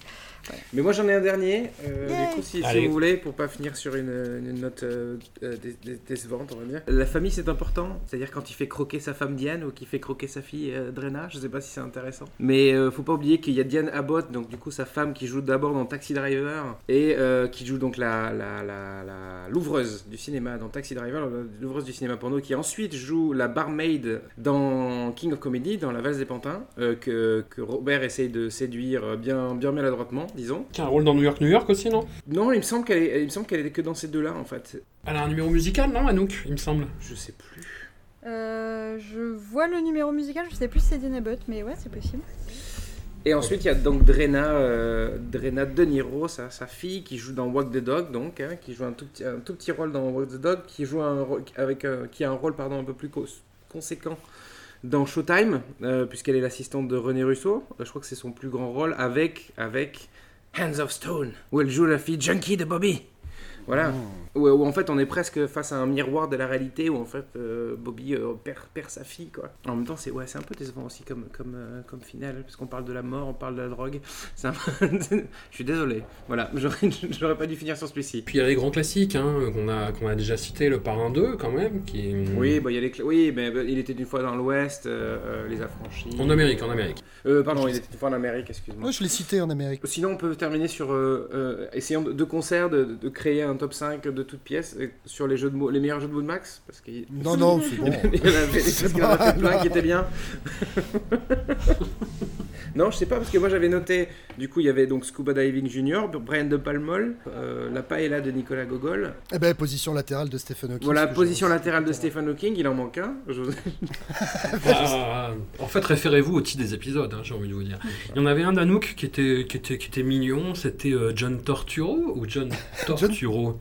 Mais moi j'en ai un dernier, euh, du coup si, vous voulez, pour pas finir sur une, une note euh, euh, dé- dé- décevante on va dire. La famille c'est important, c'est-à-dire quand il fait croquer sa femme Diane ou qu'il fait croquer sa fille euh, Drena, je sais pas si c'est intéressant. Mais euh, faut pas oublier qu'il y a Diane Abbott, donc du coup sa femme qui joue d'abord dans Taxi Driver et euh, qui joue donc la, la, la, la- l'ouvreuse du cinéma dans Taxi Driver, l'ouvreuse du cinéma porno, qui ensuite joue la barmaid dans King of Comedy, dans La Valse des Pantins, euh, que, que Robert essaye de séduire euh, bien, bien maladroitement, disons. Qui a un rôle dans New York, New York aussi, non? Non, il me semble qu'elle est, il me semble qu'elle est que dans ces deux-là en fait. Elle a un numéro musical, non, Anouk, il me semble? Je sais plus. euh, je vois le numéro musical, je sais plus si c'est Dean Abbott, mais ouais, c'est possible. Et ensuite il y a donc Drena, euh, Drena De Niro, sa, sa fille, qui joue dans Walk the Dog, donc, hein, qui joue un tout, petit, un tout petit rôle dans Walk the Dog, qui joue un rôle avec, euh, qui a un rôle pardon un peu plus conséquent dans Showtime, euh, puisqu'elle est l'assistante de René Russo. Euh, je crois que c'est son plus grand rôle avec avec Hands of Stone, où elle joue la fille junkie de Bobby. Voilà. Où, où, en fait on est presque face à un miroir de la réalité où en fait euh, Bobby euh, perd, perd sa fille quoi. En même temps c'est ouais, c'est un peu décevant aussi comme, comme, euh, comme finale parce qu'on parle de la mort, on parle de la drogue. C'est un- Je suis désolé. Voilà, j'aurais j'aurais pas dû finir sur celui-ci. Puis il y a les grands classiques hein, qu'on a, qu'on a déjà cité, le Parrain 2 quand même, qui Oui, bah, il y a les oui, mais bah, il était une fois dans l'Ouest, euh, euh, les affranchis. En Amérique, en Amérique. Euh, pardon, il était une fois en Amérique, excuse-moi. Moi, je l'ai cité en Amérique. Sinon, on peut terminer sur euh, euh, essayant de, de concert de, de créer un top 5 de toutes pièces sur les jeux de mots, les meilleurs jeux de mots de Max, parce qu'il Non, non, c'est bon. il y en avait, parce qu'il en a fait plein qui étaient bien. non, je sais pas, parce que moi j'avais noté, du coup il y avait donc Scuba Diving Junior, Brian De Palmol, euh, La Paella de Nicolas Gogol. Eh ben, position latérale de Stephen Hawking. Voilà, position latérale de Stephen Hawking, il en manque un. Je vous- Ah, en fait, référez-vous au titre des épisodes, hein, j'ai envie de vous dire. Il y en avait un d'Anouk qui était, qui, était, qui était mignon, c'était euh, John Torturo ou John Torturo?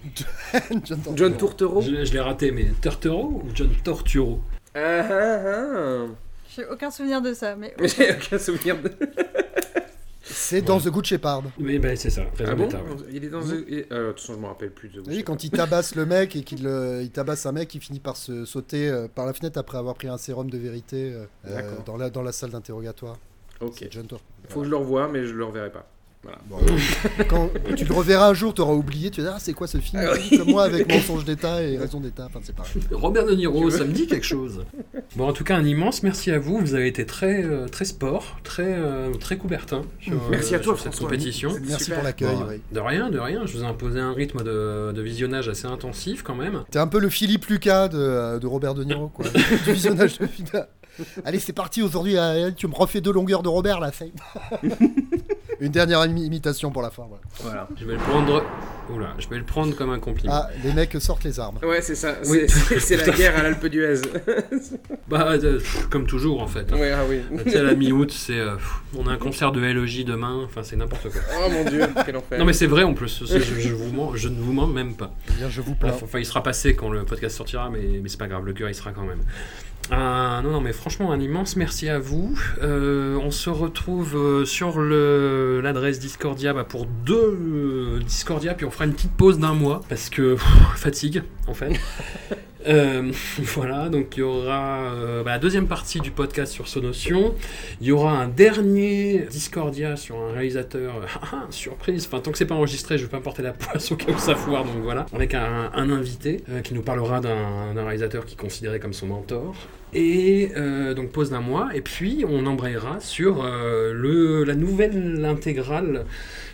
John, John Tourtereau. Je, je l'ai raté, mais Torturo ou John Torturo? Ah ah ah. J'ai aucun souvenir de ça, mais Mais J'ai aucun souvenir de. C'est dans The Good Shepherd. Oui, ben c'est ça, Ah bon. Il est dans. The- il- euh, De toute façon, je me rappelle plus de. Vous voyez, quand il tabasse le mec et qu'il euh, il tabasse un mec qui finit par se sauter euh, par la fenêtre après avoir pris un sérum de vérité euh, euh, D'accord. dans, la, dans la salle d'interrogatoire. Ok. C'est John Tor. Faut que je le revoie, mais je le reverrai pas. Voilà. Bon, quand tu le reverras un jour, tu auras oublié, tu vas dire ah, c'est quoi ce film Ah oui. Comme moi avec mensonge d'état et raison d'état, enfin c'est pareil. Robert De Niro, ça me dit quelque chose. Bon, en tout cas, un immense merci à vous. Vous avez été très, euh, très sport, très, euh, très coubertin sur, Merci à euh, toi, sur cette compétition. Merci super. pour l'accueil. Bon, oui. De rien, de rien. Je vous ai imposé un rythme de, de visionnage assez intensif quand même. T'es un peu le Philippe Lucas de, de Robert De Niro, quoi. du visionnage de. Allez, c'est parti aujourd'hui. tu me refais deux longueurs de Robert là, c'est. Une dernière imi- imitation pour la fin. voilà. Voilà. Je vais le prendre. Oula, je vais le prendre comme un compliment. Ah, les mecs sortent les armes. Ouais, c'est ça. Oui. C'est- la guerre à l'Alpe d'Huez. Bah, euh, comme toujours en fait. ouais, ah oui. Tu sais, à la mi-août, c'est. euh, on a un concert de LEJ demain. Enfin, c'est n'importe quoi. Oh mon dieu, quel enfer. Non, mais c'est vrai en plus. Je, je vous mens, je ne vous mens même pas. Eh bien, je vous plains. Enfin, il sera passé quand le podcast sortira, mais, mais c'est pas grave, le cœur il sera quand même. Euh, non, non, mais franchement, un immense merci à vous. Euh, on se retrouve euh, sur l'adresse Discordia bah, pour deux euh, Discordia, puis on fera une petite pause d'un mois parce que fatigue en fait. Euh, voilà, donc il y aura euh, bah, la deuxième partie du podcast sur Sonotion. Il y aura un dernier Discordia sur un réalisateur. Ah, ah, surprise, enfin tant que c'est pas enregistré, je vais pas porter la poisse au cas où ça foire, donc voilà. Avec un, un invité euh, qui nous parlera d'un réalisateur qu'il considérait comme son mentor. Et donc pause d'un mois, et puis on embrayera sur le, la nouvelle intégrale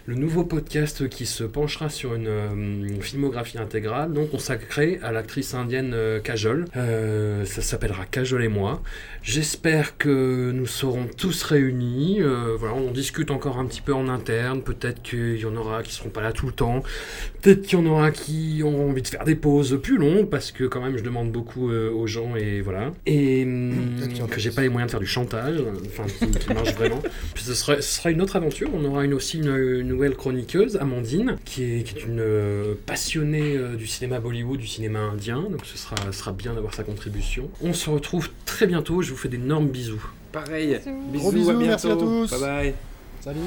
le nouveau podcast qui se penchera sur une euh, filmographie intégrale, donc consacrée à l'actrice indienne euh, Kajol. Euh, ça s'appellera Kajol et moi. J'espère que nous serons tous réunis. Euh, voilà, on discute encore un petit peu en interne. Peut-être qu'il y en aura qui seront pas là tout le temps. Peut-être qu'il y en aura qui ont envie de faire des pauses plus longues parce que quand même je demande beaucoup euh, aux gens et voilà. Et hum, que j'ai pas les moyens de faire du chantage, euh, enfin qui, qui marche vraiment. Puis ce sera, ce sera une autre aventure. On aura une, aussi une, une nouvelle chroniqueuse, Amandine, qui est, une euh, passionnée euh, du cinéma Bollywood, du cinéma indien, donc ce sera, sera bien d'avoir sa contribution. On se retrouve très bientôt, je vous fais d'énormes bisous. Pareil, bisous, Gros bisous à bientôt. merci à tous. Bye bye. Salut.